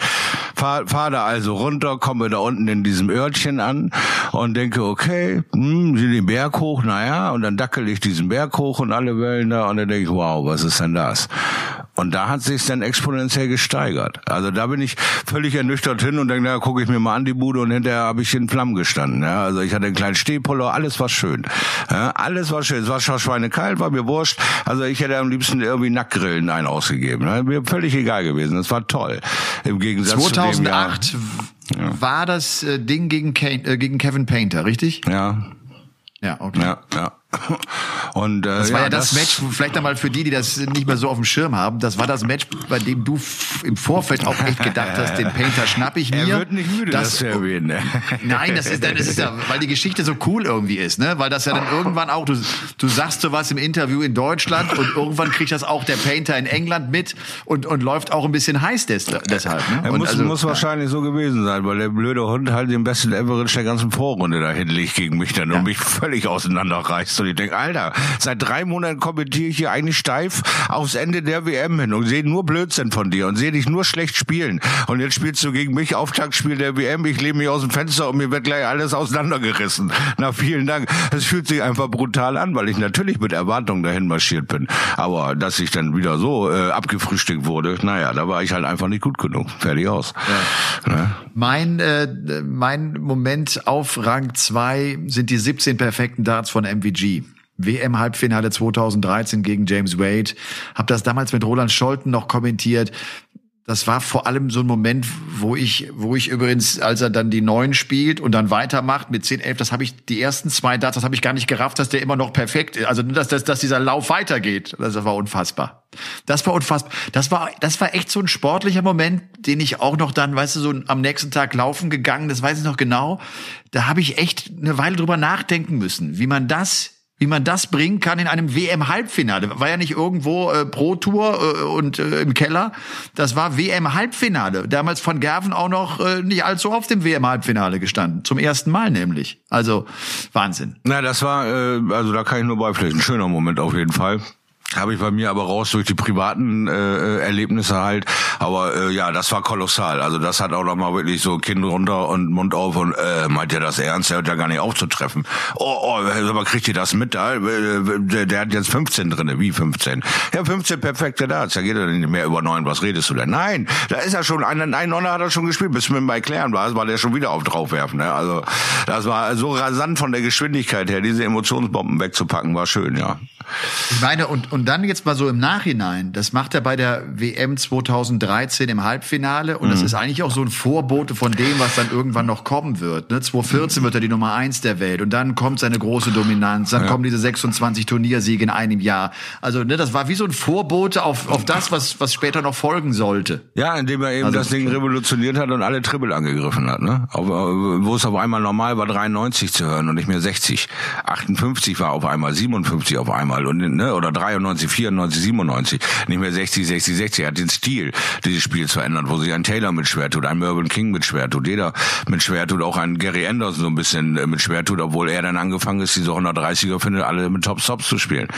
Fahr, fahr da also runter, komme da unten in diesem Örtchen an und denke, okay, hm, den Berg hoch, naja, und dann dackel ich diesen Berg hoch und alle Wellen da und dann denke ich, wow, was ist denn das? Und da hat sich dann exponentiell gesteigert. Also da bin ich völlig ernüchtert hin und denke, na, gucke ich mir mal an die Bude und hinterher habe ich in Flammen gestanden. Ja, also ich hatte einen kleinen Stehpuller, alles war schön. Ja, alles war schön. Es war schon schweinekalt, war mir wurscht. Also ich hätte am liebsten irgendwie Nacktgrillen ein ausgegeben. Ja, mir völlig egal gewesen. Das war toll. Im Gegensatz 2008 zu dem Jahr, war das äh, Ding gegen, Kane, äh, gegen Kevin Painter, richtig? Ja. Ja, okay. Ja, ja. Und, äh, das war ja, ja das, das, Match, vielleicht einmal für die, die das nicht mehr so auf dem Schirm haben, das war das Match, bei dem du im Vorfeld auch echt gedacht hast, den Painter schnapp ich mir. Er wird nicht müde, das, das zu erwähnen. Ne? Nein, das ist, das ist ja, weil die Geschichte so cool irgendwie ist, ne? Weil das ja dann irgendwann auch, du, du sagst so was im Interview in Deutschland und irgendwann kriegt das auch der Painter in England mit und, und läuft auch ein bisschen heiß des, deshalb. Ne? Er muss, also, muss wahrscheinlich so gewesen sein, weil der blöde Hund halt den besten Average der ganzen Vorrunde da hinlegt gegen mich dann ja. und mich völlig auseinanderreißt. Und ich denke, Alter, seit drei Monaten kommentiere ich hier eigentlich steif aufs Ende der WM hin und sehe nur Blödsinn von dir und sehe dich nur schlecht spielen. Und jetzt spielst du gegen mich Auftaktspiel der WM. Ich lehne mich aus dem Fenster und mir wird gleich alles auseinandergerissen. Na, vielen Dank. Es fühlt sich einfach brutal an, weil ich natürlich mit Erwartungen dahin marschiert bin. Aber dass ich dann wieder so äh, abgefrühstückt wurde, naja, da war ich halt einfach nicht gut genug. Fertig aus. Ja. Ne? Mein, äh, mein Moment auf Rang 2 sind die 17 perfekten Darts von MVG. WM-Halbfinale 2013 gegen James Wade. Hab das damals mit Roland Scholten noch kommentiert das war vor allem so ein Moment, wo ich, wo ich übrigens, als er dann die neun spielt und dann weitermacht mit 10, 11, das habe ich, die ersten zwei Darts, das habe ich gar nicht gerafft, dass der immer noch perfekt ist. Also, dass, dass, dass dieser Lauf weitergeht. Das war unfassbar. Das war unfassbar. Das war, das war echt so ein sportlicher Moment, den ich auch noch dann, weißt du, so am nächsten Tag laufen gegangen, das weiß ich noch genau. Da habe ich echt eine Weile drüber nachdenken müssen, wie man das wie man das bringen kann in einem WM-Halbfinale. War ja nicht irgendwo äh, Pro Tour äh, und äh, im Keller. Das war WM-Halbfinale. Damals von Gerven auch noch äh, nicht allzu oft im WM-Halbfinale gestanden. Zum ersten Mal nämlich. Also Wahnsinn. Na, das war, äh, also da kann ich nur beipflichten. Schöner Moment auf jeden Fall habe ich bei mir aber raus durch die privaten äh, Erlebnisse halt. Aber äh, ja, das war kolossal. Also das hat auch noch mal wirklich so Kind runter und Mund auf und äh, meint ihr das ernst? Der hört ja gar nicht aufzutreffen. Oh, oh, aber kriegt ihr das mit da? Der, der hat jetzt 15 drinne. Wie 15? Ja, 15 perfekte Darts. Da geht er nicht mehr über neun. Was redest du denn? Nein, da ist er schon. Ein, ein Nonner hat er schon gespielt. Bis mir bei erklären war, war der schon wieder auf draufwerfen. Ne? Also das war so rasant von der Geschwindigkeit her, diese Emotionsbomben wegzupacken, war schön, ja. Ich meine, und, und dann jetzt mal so im Nachhinein, das macht er bei der WM 2013 im Halbfinale und mhm. das ist eigentlich auch so ein Vorbote von dem, was dann irgendwann noch kommen wird. Ne? 2014 wird er die Nummer eins der Welt und dann kommt seine große Dominanz, dann ja. kommen diese 26 Turniersiege in einem Jahr. Also ne, das war wie so ein Vorbote auf, auf das, was, was später noch folgen sollte. Ja, indem er eben also, das Ding revolutioniert hat und alle Triple angegriffen hat. Ne? Auf, wo es auf einmal normal war, 93 zu hören und nicht mehr 60. 58 war auf einmal, 57 auf einmal mal und ne, oder 93, 94, 97, nicht mehr 60, 60, 60. Er hat den Stil dieses Spiels verändert, wo sich ein Taylor mit schwer tut, ein Mervyn King mit schwer tut, jeder mit schwer tut, auch ein Gary Anderson so ein bisschen äh, mit schwer tut, obwohl er dann angefangen ist, diese 130er findet alle mit Top Stops zu spielen.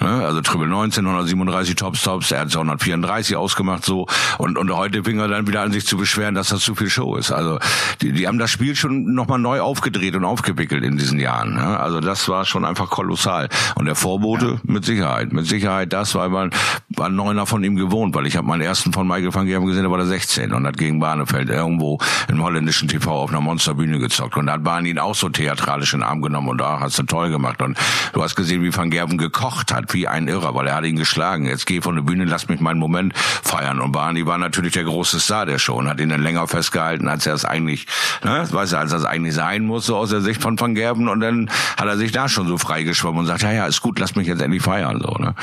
Ne? Also Triple 19, 137 Top Stops, er hat 134 ausgemacht so und und heute fing er dann wieder an sich zu beschweren, dass das zu viel Show ist. Also die, die haben das Spiel schon nochmal neu aufgedreht und aufgewickelt in diesen Jahren. Ne? Also das war schon einfach kolossal und der Vorbot Quote mit Sicherheit. Mit Sicherheit das, weil man war neuner von ihm gewohnt, weil ich habe meinen ersten von Michael van Gerven gesehen, da war der 16 und hat gegen Barnefeld irgendwo im holländischen TV auf einer Monsterbühne gezockt und da hat Bahn ihn auch so theatralisch in den Arm genommen und da hast du toll gemacht und du hast gesehen, wie van Gerven gekocht hat, wie ein Irrer, weil er hat ihn geschlagen. Jetzt geh von der Bühne, lass mich meinen Moment feiern und Barney war natürlich der große Star der Show und hat ihn dann länger festgehalten, als er es eigentlich, ne, weißt du, als er es eigentlich sein muss, so aus der Sicht von van Gerven und dann hat er sich da schon so freigeschwommen und sagt, ja, ja, ist gut, lass mich jetzt endlich feiern. So, ne?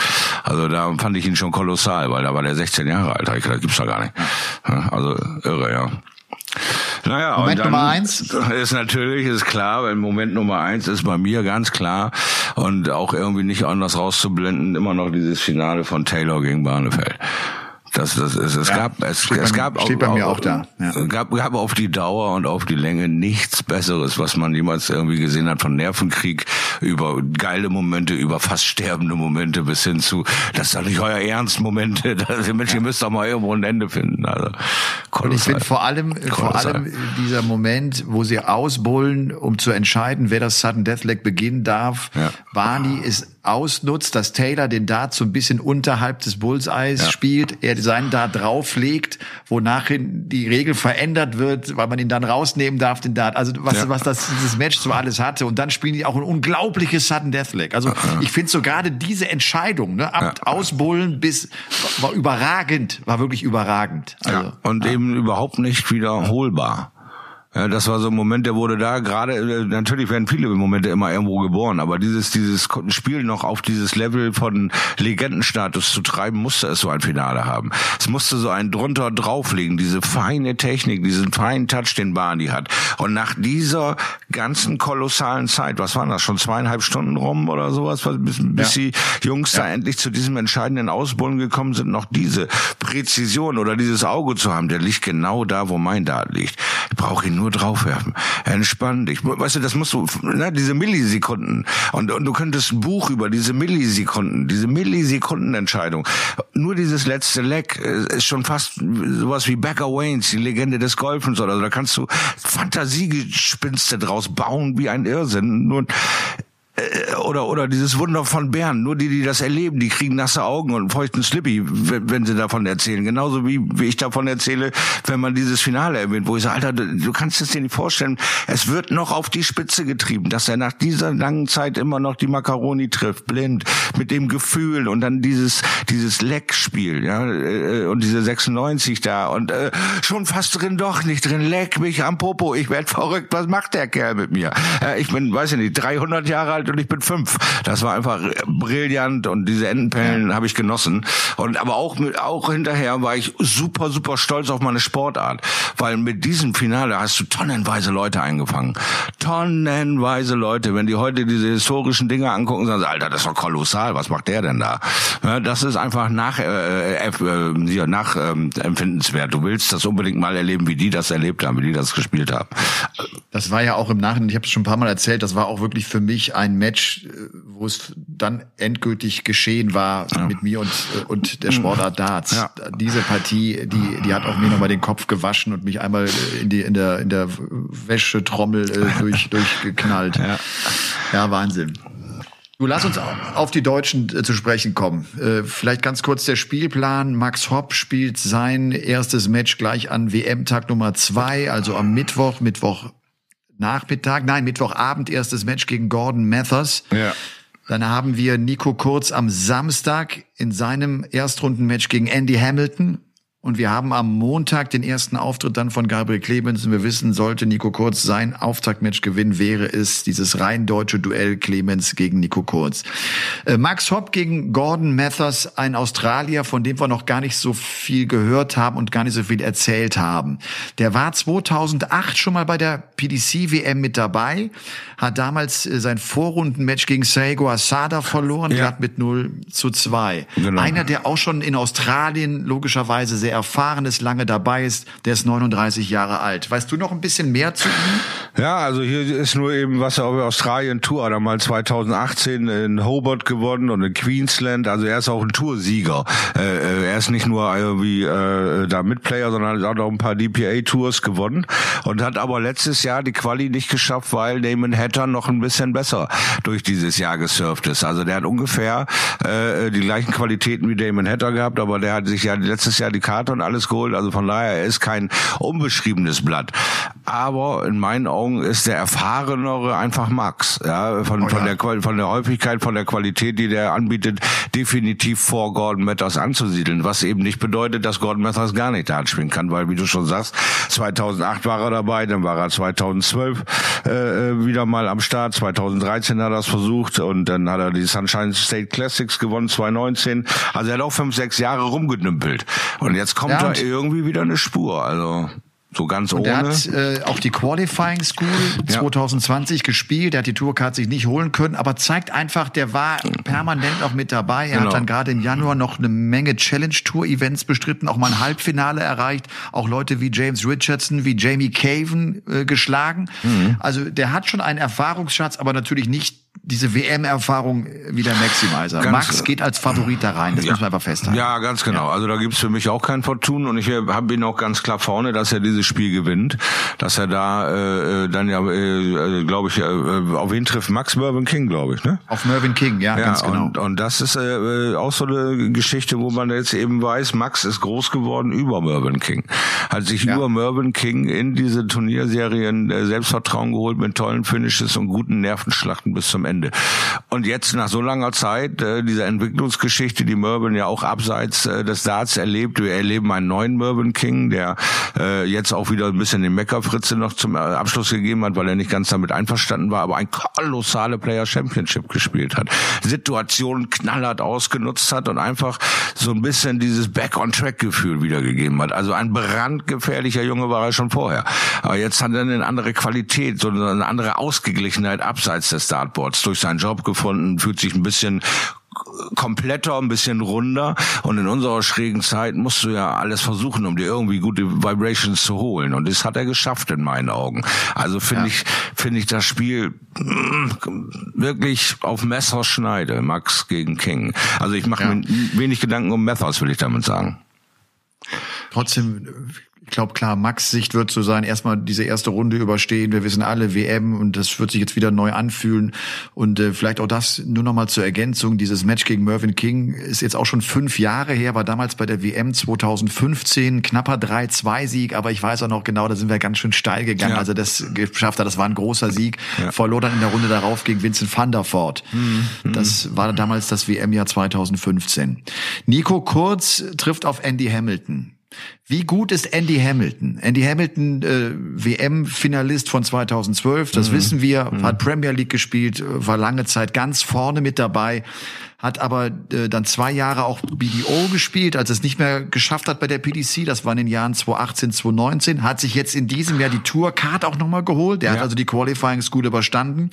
Also da fand ich ihn schon kolossal, weil da war der 16 Jahre alt. Das gibt's da gar nicht. Also irre, ja. Naja, Moment Nummer eins ist natürlich, ist klar, weil Moment Nummer eins ist bei mir ganz klar und auch irgendwie nicht anders rauszublenden, immer noch dieses Finale von Taylor gegen Barnefeld. Das, das, es, es ja, gab, es, es gab, steht bei mir auch da. Ja. Gab, gab auf die Dauer und auf die Länge nichts Besseres, was man jemals irgendwie gesehen hat von Nervenkrieg über geile Momente, über fast sterbende Momente bis hin zu, das ist doch nicht euer Ernst Momente. Das, Mensch, ihr müsst doch mal irgendwo ein Ende finden. Also, und ich finde vor allem, vor allem dieser Moment, wo sie ausbullen, um zu entscheiden, wer das Sudden Deathleg beginnen darf. Ja. Barney ist ausnutzt, dass Taylor den Dart so ein bisschen unterhalb des Bullseyes ja. spielt, er seinen Dart drauflegt, wonach die Regel verändert wird, weil man ihn dann rausnehmen darf, den Dart. Also was, ja. was das, dieses Match so alles hatte. Und dann spielen die auch ein unglaubliches Sudden Deathleg. Also ja. ich finde so gerade diese Entscheidung, ne, ab Ausbullen bis, war überragend, war wirklich überragend. Also, ja. Und eben überhaupt nicht wiederholbar. Ja, das war so ein Moment, der wurde da gerade, äh, natürlich werden viele Momente immer irgendwo geboren, aber dieses, dieses Spiel noch auf dieses Level von Legendenstatus zu treiben, musste es so ein Finale haben. Es musste so ein drunter drauflegen, diese feine Technik, diesen feinen Touch, den Barney hat. Und nach dieser ganzen kolossalen Zeit, was waren das, schon zweieinhalb Stunden rum oder sowas, bis, bis ja. die Jungs ja. da endlich zu diesem entscheidenden Ausbullen gekommen sind, noch diese Präzision oder dieses Auge zu haben, der liegt genau da, wo mein Dart liegt. Ich brauche ihn nur nur draufwerfen. Entspann dich. Weißt du, das musst du, ne, diese Millisekunden. Und, und du könntest ein Buch über diese Millisekunden, diese Millisekundenentscheidung. Nur dieses letzte Leck äh, ist schon fast sowas wie Becker Waynes, die Legende des Golfens oder so. Da kannst du Fantasiegespinste draus bauen wie ein Irrsinn. Nur oder oder dieses Wunder von Bern. Nur die, die das erleben, die kriegen nasse Augen und feuchten Slippi, wenn sie davon erzählen. Genauso wie, wie ich davon erzähle, wenn man dieses Finale erwähnt, wo ich sage, Alter, du kannst es dir nicht vorstellen. Es wird noch auf die Spitze getrieben, dass er nach dieser langen Zeit immer noch die Macaroni trifft, blind, mit dem Gefühl und dann dieses dieses Leckspiel, ja, äh, und diese 96 da und äh, schon fast drin, doch nicht drin, leck mich am Popo, ich werd verrückt, was macht der Kerl mit mir? Äh, ich bin, weiß ich nicht, 300 Jahre alt und ich bin fünf. Das war einfach brillant und diese Endenperlen ja. habe ich genossen. Und aber auch mit, auch hinterher war ich super, super stolz auf meine Sportart, weil mit diesem Finale hast du tonnenweise Leute eingefangen. Tonnenweise Leute. Wenn die heute diese historischen Dinge angucken, sagen sie, Alter, das ist doch kolossal, was macht der denn da? Ja, das ist einfach nach, äh, äh, äh, nach ähm, empfindenswert. Du willst das unbedingt mal erleben, wie die das erlebt haben, wie die das gespielt haben. Das war ja auch im Nachhinein, ich habe es schon ein paar Mal erzählt, das war auch wirklich für mich ein Match, äh, wo es dann endgültig geschehen war ja. mit mir und, äh, und der Sportart Darts. Ja. Diese Partie, die, die hat auch mir nochmal den Kopf gewaschen und mich einmal in die in der in der Wäschetrommel äh, durch durchgeknallt. Ja. ja, Wahnsinn. Du lass uns auf die Deutschen zu sprechen kommen. Vielleicht ganz kurz der Spielplan. Max Hopp spielt sein erstes Match gleich an WM-Tag Nummer zwei, also am Mittwoch, Mittwoch Nachmittag, nein, Mittwochabend erstes Match gegen Gordon Mathers. Ja. Dann haben wir Nico Kurz am Samstag in seinem Erstrundenmatch gegen Andy Hamilton. Und wir haben am Montag den ersten Auftritt dann von Gabriel Clemens. Und wir wissen, sollte Nico Kurz sein Auftaktmatch gewinnen, wäre es dieses rein deutsche Duell Clemens gegen Nico Kurz. Äh, Max Hopp gegen Gordon Mathers, ein Australier, von dem wir noch gar nicht so viel gehört haben und gar nicht so viel erzählt haben. Der war 2008 schon mal bei der PDC WM mit dabei, hat damals äh, sein Vorrundenmatch gegen Seigo Asada verloren, ja. hat mit 0 zu 2. Genau. Einer, der auch schon in Australien logischerweise sehr erfahren ist, lange dabei ist. Der ist 39 Jahre alt. Weißt du noch ein bisschen mehr zu ihm? Ja, also hier ist nur eben, was er auf Australien Tour hat er mal 2018 in Hobart gewonnen und in Queensland. Also er ist auch ein Toursieger. Äh, äh, er ist nicht nur irgendwie äh, da Mitplayer, sondern hat auch ein paar DPA-Tours gewonnen und hat aber letztes Jahr die Quali nicht geschafft, weil Damon Hatter noch ein bisschen besser durch dieses Jahr gesurft ist. Also der hat ungefähr äh, die gleichen Qualitäten wie Damon Hatter gehabt, aber der hat sich ja letztes Jahr die Karte und alles geholt. Also von daher, er ist kein unbeschriebenes Blatt. Aber in meinen Augen ist der erfahrenere einfach Max. Ja, von, oh ja. von der von der Häufigkeit, von der Qualität, die der anbietet, definitiv vor Gordon Mathers anzusiedeln. Was eben nicht bedeutet, dass Gordon Mathers gar nicht da spielen kann, weil wie du schon sagst, 2008 war er dabei, dann war er 2012 äh, äh, wieder mal am Start, 2013 hat er das versucht und dann hat er die Sunshine State Classics gewonnen, 2019. Also er hat auch fünf, sechs Jahre rumgedümpelt. Und jetzt kommt ja, da irgendwie wieder eine Spur. Also so ganz und ohne. Er hat äh, auch die Qualifying School ja. 2020 gespielt. Er hat die Tourcard sich nicht holen können, aber zeigt einfach, der war permanent auch mit dabei. Er genau. hat dann gerade im Januar noch eine Menge Challenge Tour Events bestritten, auch mal ein Halbfinale erreicht, auch Leute wie James Richardson, wie Jamie Caven äh, geschlagen. Mhm. Also der hat schon einen Erfahrungsschatz, aber natürlich nicht diese WM-Erfahrung wie der Maximizer. Ganz Max geht als Favorit da rein, das ja. muss man einfach festhalten. Ja, ganz genau. Ja. Also da gibt's für mich auch kein Fortun und ich habe ihn auch ganz klar vorne, dass er dieses Spiel gewinnt, dass er da äh, äh dann ja, äh, glaube ich, äh, auf wen trifft Max Mervyn King, glaube ich, ne? Auf Mervyn King, ja, ja ganz genau. Und, und das ist äh, auch so eine Geschichte, wo man jetzt eben weiß, Max ist groß geworden über Mervyn King, hat sich über Mervyn King in diese Turnierserien äh, Selbstvertrauen geholt mit tollen Finishes und guten Nervenschlachten bis zum Ende. Und jetzt nach so langer Zeit, äh, dieser Entwicklungsgeschichte, die Mervyn ja auch abseits äh, des Darts erlebt, wir erleben einen neuen Mervyn King, der äh, jetzt auch wieder ein bisschen den Meckerfritze noch zum äh, Abschluss gegeben hat, weil er nicht ganz damit einverstanden war, aber ein kolossale Player Championship gespielt hat. Situationen knallhart ausgenutzt hat und einfach so ein bisschen dieses Back-on-Track-Gefühl wiedergegeben hat. Also ein brandgefährlicher Junge war er schon vorher. Aber jetzt hat er eine andere Qualität, so eine andere Ausgeglichenheit abseits des Dartboards hat's durch seinen Job gefunden, fühlt sich ein bisschen kompletter, ein bisschen runder. Und in unserer schrägen Zeit musst du ja alles versuchen, um dir irgendwie gute Vibrations zu holen. Und das hat er geschafft in meinen Augen. Also finde ja. ich, finde ich das Spiel wirklich auf Messerschneide, Max gegen King. Also ich mache ja. mir wenig Gedanken um Methers, will ich damit sagen. trotzdem ich glaube, klar, Max Sicht wird so sein, erstmal diese erste Runde überstehen. Wir wissen alle WM und das wird sich jetzt wieder neu anfühlen. Und äh, vielleicht auch das nur noch mal zur Ergänzung. Dieses Match gegen Mervyn King ist jetzt auch schon fünf Jahre her, war damals bei der WM 2015, knapper 3-2-Sieg, aber ich weiß auch noch genau, da sind wir ganz schön steil gegangen, ja. also das geschafft hat. Das war ein großer Sieg. Ja. Verlor dann in der Runde darauf gegen Vincent van der Voort. Mhm. Das war damals das WM-Jahr 2015. Nico Kurz trifft auf Andy Hamilton. Wie gut ist Andy Hamilton? Andy Hamilton, äh, WM-Finalist von 2012, das mhm. wissen wir, mhm. hat Premier League gespielt, war lange Zeit ganz vorne mit dabei hat aber äh, dann zwei Jahre auch BDO gespielt, als es nicht mehr geschafft hat bei der PDC. Das war in den Jahren 2018, 2019. Hat sich jetzt in diesem Jahr die Tourcard auch nochmal geholt. Der ja. hat also die Qualifying School überstanden.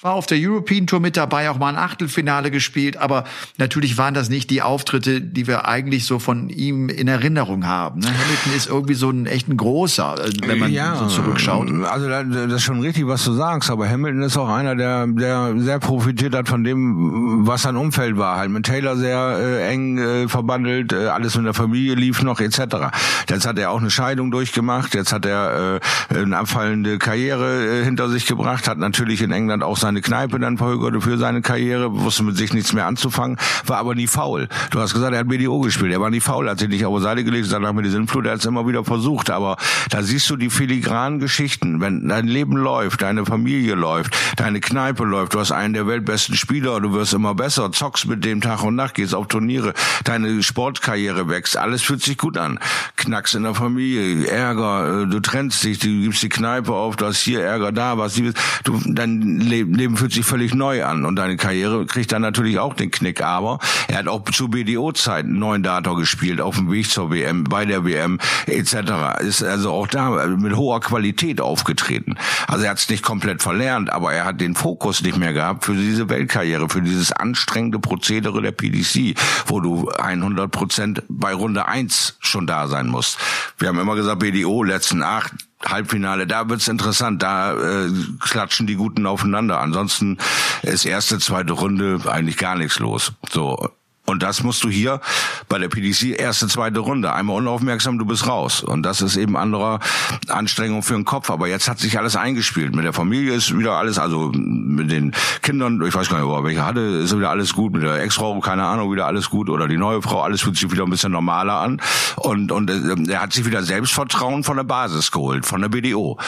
War auf der European Tour mit dabei, auch mal ein Achtelfinale gespielt. Aber natürlich waren das nicht die Auftritte, die wir eigentlich so von ihm in Erinnerung haben. Ne? Hamilton ist irgendwie so ein echt ein großer, äh, wenn man ja, so zurückschaut. Also das ist schon richtig, was du sagst. Aber Hamilton ist auch einer, der, der sehr profitiert hat von dem, was sein Umfeld Umfeld war halt mit Taylor sehr äh, eng äh, verbandelt, äh, alles mit der Familie lief noch etc. Jetzt hat er auch eine Scheidung durchgemacht, jetzt hat er äh, eine abfallende Karriere äh, hinter sich gebracht, hat natürlich in England auch seine Kneipe dann verhökert für seine Karriere, wusste mit sich nichts mehr anzufangen, war aber nie faul. Du hast gesagt, er hat BDO gespielt, er war nie faul, hat sich nicht auf der Seite gelegt, danach mit die Sinnflut, er hat es immer wieder versucht, aber da siehst du die filigranen Geschichten, wenn dein Leben läuft, deine Familie läuft, deine Kneipe läuft, du hast einen der weltbesten Spieler, du wirst immer besser, zockst mit dem Tag und Nacht, gehst auf Turniere, deine Sportkarriere wächst, alles fühlt sich gut an. Knacks in der Familie, Ärger, äh, du trennst dich, du gibst die Kneipe auf, du hast hier Ärger da, was du, dein Leben fühlt sich völlig neu an und deine Karriere kriegt dann natürlich auch den Knick, aber er hat auch zu BDO-Zeiten neun Data gespielt, auf dem Weg zur WM, bei der WM etc. Ist also auch da mit hoher Qualität aufgetreten. Also er hat es nicht komplett verlernt, aber er hat den Fokus nicht mehr gehabt für diese Weltkarriere, für dieses anstrengende Prozedere der PDC, wo du 100 Prozent bei Runde 1 schon da sein musst. Wir haben immer gesagt, BDO, letzten acht, Halbfinale, da wird's interessant, da äh, klatschen die Guten aufeinander. Ansonsten ist erste, zweite Runde eigentlich gar nichts los. So und das musst du hier bei der PDC erste, zweite Runde. Einmal unaufmerksam, du bist raus. Und das ist eben anderer Anstrengung für den Kopf. Aber jetzt hat sich alles eingespielt. Mit der Familie ist wieder alles, also mit den Kindern, ich weiß gar nicht, welche hatte, ist wieder alles gut. Mit der Ex-Frau, keine Ahnung, wieder alles gut. Oder die neue Frau, alles fühlt sich wieder ein bisschen normaler an. Und, und äh, er hat sich wieder Selbstvertrauen von der Basis geholt, von der BDO.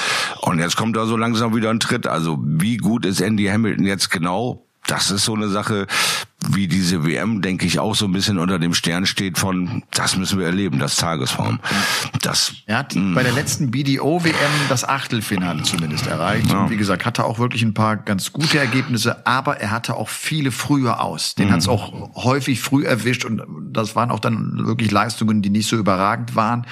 Und jetzt kommt da so langsam wieder ein Tritt. Also wie gut ist Andy Hamilton jetzt genau? Das ist so eine Sache, wie diese WM, denke ich, auch so ein bisschen unter dem Stern steht von, das müssen wir erleben, das Tagesform. Das, er hat mh. bei der letzten BDO-WM das Achtelfinale zumindest erreicht. Ja. Und wie gesagt, hatte auch wirklich ein paar ganz gute Ergebnisse, aber er hatte auch viele früher aus. Den mhm. hat es auch häufig früh erwischt und das waren auch dann wirklich Leistungen, die nicht so überragend waren.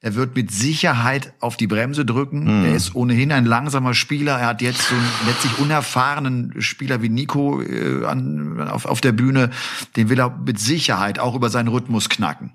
Er wird mit Sicherheit auf die Bremse drücken. Mhm. Er ist ohnehin ein langsamer Spieler. Er hat jetzt so einen letztlich unerfahrenen Spieler wie Nico äh, an, auf, auf der Bühne. Den will er mit Sicherheit auch über seinen Rhythmus knacken.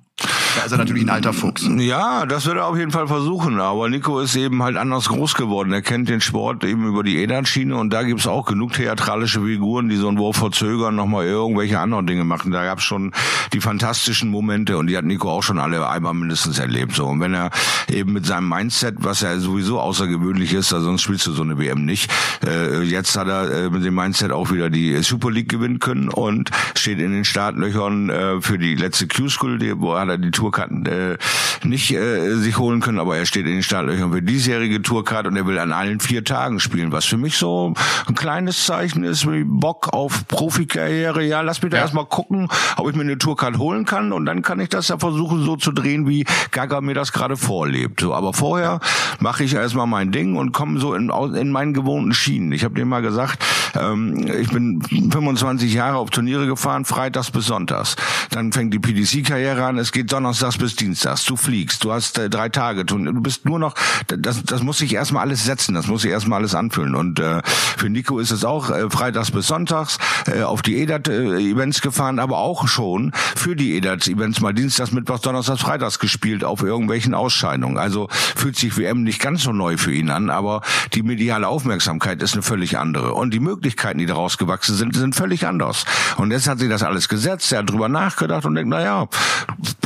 Da er natürlich ein alter Fuchs. Ja, das wird er auf jeden Fall versuchen. Aber Nico ist eben halt anders groß geworden. Er kennt den Sport eben über die Edan-Schiene und da gibt's auch genug theatralische Figuren, die so einen Wurf verzögern, nochmal irgendwelche anderen Dinge machen. Da gab's schon die fantastischen Momente und die hat Nico auch schon alle einmal mindestens erlebt. So Und wenn er eben mit seinem Mindset, was ja sowieso außergewöhnlich ist, also sonst spielst du so eine WM nicht. Äh, jetzt hat er äh, mit dem Mindset auch wieder die Super League gewinnen können und steht in den Startlöchern äh, für die letzte Q-School, wo hat er die Tourkarten äh, nicht äh, sich holen können, aber er steht in den Startlöchern für diesjährige Tourkarte und er will an allen vier Tagen spielen, was für mich so ein kleines Zeichen ist, wie Bock auf Profikarriere. Ja, lass mich da ja. erstmal gucken, ob ich mir eine Tourkarte holen kann und dann kann ich das ja versuchen so zu drehen, wie Gaga mir das gerade vorlebt. So, aber vorher mache ich erstmal mein Ding und komme so in, in meinen gewohnten Schienen. Ich habe dir mal gesagt, ähm, ich bin 25 Jahre auf Turniere gefahren, freitags bis sonntags. Dann fängt die PDC-Karriere an, es geht donnerstags bis dienstags. Du fliegst, du hast äh, drei Tage, du, bist nur noch, das, das muss sich erstmal alles setzen, das muss sich erstmal alles anfühlen. Und äh, für Nico ist es auch äh, freitags bis sonntags äh, auf die EDAT-Events gefahren, aber auch schon für die EDAT-Events mal dienstags, mittwochs, donnerstags, freitags gespielt auf irgendwelchen Ausscheidungen. Also fühlt sich WM nicht ganz so neu für ihn an, aber die mediale Aufmerksamkeit ist eine völlig andere. Und die Möglichkeiten, die daraus gewachsen sind, sind völlig anders. Und jetzt hat sich das alles gesetzt, er hat drüber nachgedacht und denkt, na ja,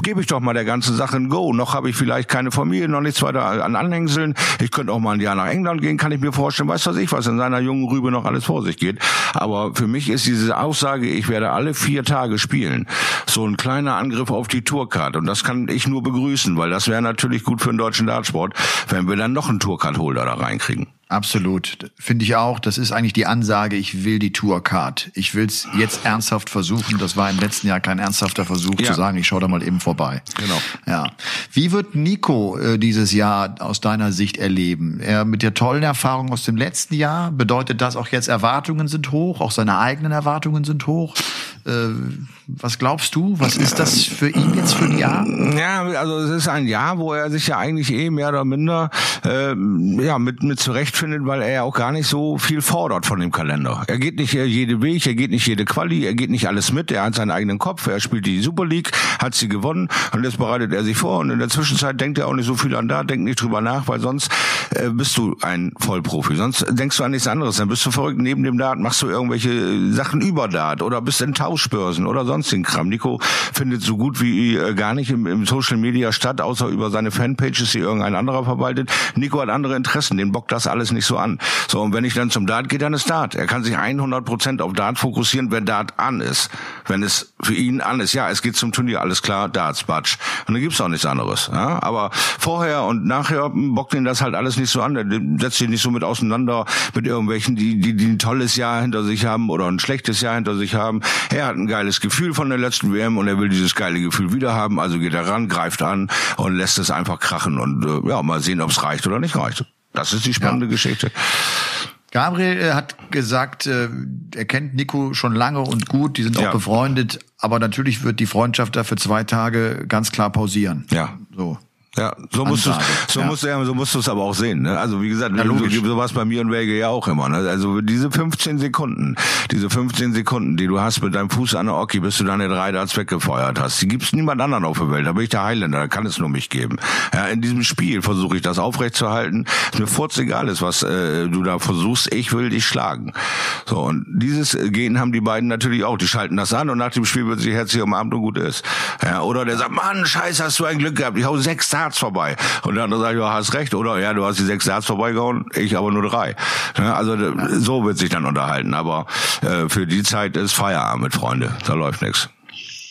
gebe ich doch doch mal der ganzen Sache ein Go. Noch habe ich vielleicht keine Familie, noch nichts weiter an Anhängseln. Ich könnte auch mal ein Jahr nach England gehen, kann ich mir vorstellen. Weiß was ich, was in seiner jungen Rübe noch alles vor sich geht. Aber für mich ist diese Aussage, ich werde alle vier Tage spielen, so ein kleiner Angriff auf die Tourcard. Und das kann ich nur begrüßen, weil das wäre natürlich gut für den deutschen Dartsport, wenn wir dann noch einen Tourcard-Holder da reinkriegen. Absolut. Finde ich auch. Das ist eigentlich die Ansage, ich will die Tourcard. Ich will es jetzt ernsthaft versuchen. Das war im letzten Jahr kein ernsthafter Versuch ja. zu sagen, ich schaue da mal eben vorbei. Genau. Ja. Wie wird Nico äh, dieses Jahr aus deiner Sicht erleben? Er mit der tollen Erfahrung aus dem letzten Jahr, bedeutet das auch jetzt Erwartungen sind hoch, auch seine eigenen Erwartungen sind hoch? Äh, was glaubst du? Was ist das für ihn jetzt für ein Jahr? Ja, also es ist ein Jahr, wo er sich ja eigentlich eh mehr oder minder äh, ja mit mit zurechtfindet, weil er ja auch gar nicht so viel fordert von dem Kalender. Er geht nicht jede Weg, er geht nicht jede Quali, er geht nicht alles mit. Er hat seinen eigenen Kopf. Er spielt die Super League, hat sie gewonnen und jetzt bereitet er sich vor. Und in der Zwischenzeit denkt er auch nicht so viel an da, denkt nicht drüber nach, weil sonst äh, bist du ein Vollprofi. Sonst denkst du an nichts anderes. Dann bist du verrückt neben dem Dart, machst du irgendwelche Sachen über Dart oder bist in Tauschbörsen oder sonst sonstigen Kram. Nico findet so gut wie äh, gar nicht im, im Social Media statt, außer über seine Fanpages, die irgendein anderer verwaltet. Nico hat andere Interessen, den bockt das alles nicht so an. So, und wenn ich dann zum Dart gehe, dann ist Dart. Er kann sich 100 Prozent auf Dart fokussieren, wenn Dart an ist. Wenn es für ihn an ist, ja, es geht zum Turnier, alles klar, Darts, Batsch. Und dann gibt's auch nichts anderes. Ja? Aber vorher und nachher bockt ihn das halt alles nicht so an. Der setzt sich nicht so mit auseinander mit irgendwelchen, die, die, die ein tolles Jahr hinter sich haben oder ein schlechtes Jahr hinter sich haben. Er hat ein geiles Gefühl Gefühl von der letzten WM und er will dieses geile Gefühl wieder haben. Also geht er ran, greift an und lässt es einfach krachen und äh, ja, mal sehen, ob es reicht oder nicht reicht. Das ist die spannende ja. Geschichte. Gabriel äh, hat gesagt, äh, er kennt Nico schon lange und gut, die sind auch ja. befreundet, aber natürlich wird die Freundschaft da für zwei Tage ganz klar pausieren. Ja. So. Ja, so musst du so ja. musst du so musst du es aber auch sehen. Ne? Also wie gesagt, ja, so, so war es bei mir und Wege ja auch immer. Ne? Also diese 15 Sekunden, diese 15 Sekunden, die du hast mit deinem Fuß an der Oki, bis du deine drei Darts weggefeuert hast, die gibt's niemand anderen auf der Welt. Da bin ich der Highlander, da kann es nur mich geben. Ja, in diesem Spiel versuche ich das aufrechtzuerhalten. Ist mir furzegal ist, was äh, du da versuchst. Ich will dich schlagen. So und dieses Gehen haben die beiden natürlich auch. Die schalten das an und nach dem Spiel wird sich herzlich umarmt und gut ist. Ja, oder der sagt, Mann, Scheiße, hast du ein Glück gehabt. Ich hau sechs Darts Darts vorbei. Und andere sagt, ja, hast recht, oder? Ja, du hast die sechs Darts vorbeigehauen, ich aber nur drei. Also so wird sich dann unterhalten. Aber äh, für die Zeit ist Feierabend Freunde. Da läuft nichts.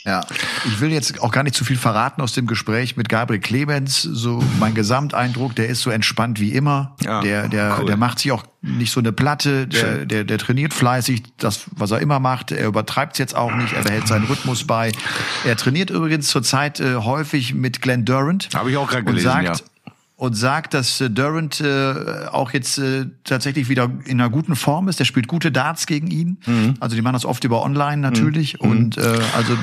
Ja, ich will jetzt auch gar nicht zu viel verraten aus dem Gespräch mit Gabriel Clemens. So mein Gesamteindruck, der ist so entspannt wie immer. Ja, der, der, cool. der macht sich auch nicht so eine Platte. Der, der, der trainiert fleißig, das, was er immer macht. Er übertreibt es jetzt auch nicht. Er behält seinen Rhythmus bei. Er trainiert übrigens zurzeit äh, häufig mit Glenn Durant. Habe ich auch gerade gelesen, sagt, ja und sagt, dass äh, Durant äh, auch jetzt äh, tatsächlich wieder in einer guten Form ist. Der spielt gute Darts gegen ihn. Mhm. Also die machen das oft über Online natürlich. Mhm. Und äh, also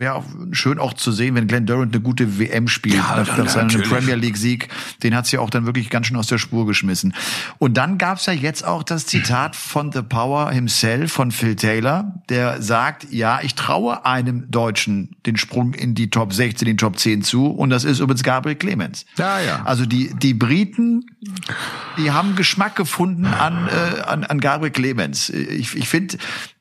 wäre schön auch zu sehen, wenn Glenn Durant eine gute WM spielt, ja, nach, nach seinem Premier League Sieg. Den hat's ja auch dann wirklich ganz schön aus der Spur geschmissen. Und dann gab's ja jetzt auch das Zitat von The Power himself, von Phil Taylor, der sagt, ja, ich traue einem Deutschen den Sprung in die Top 16, den Top 10 zu. Und das ist übrigens Gabriel Clemens. Ja, ja. Also die, die Briten, die haben Geschmack gefunden an, äh, an, an Gabriel Clemens. Ich, ich finde,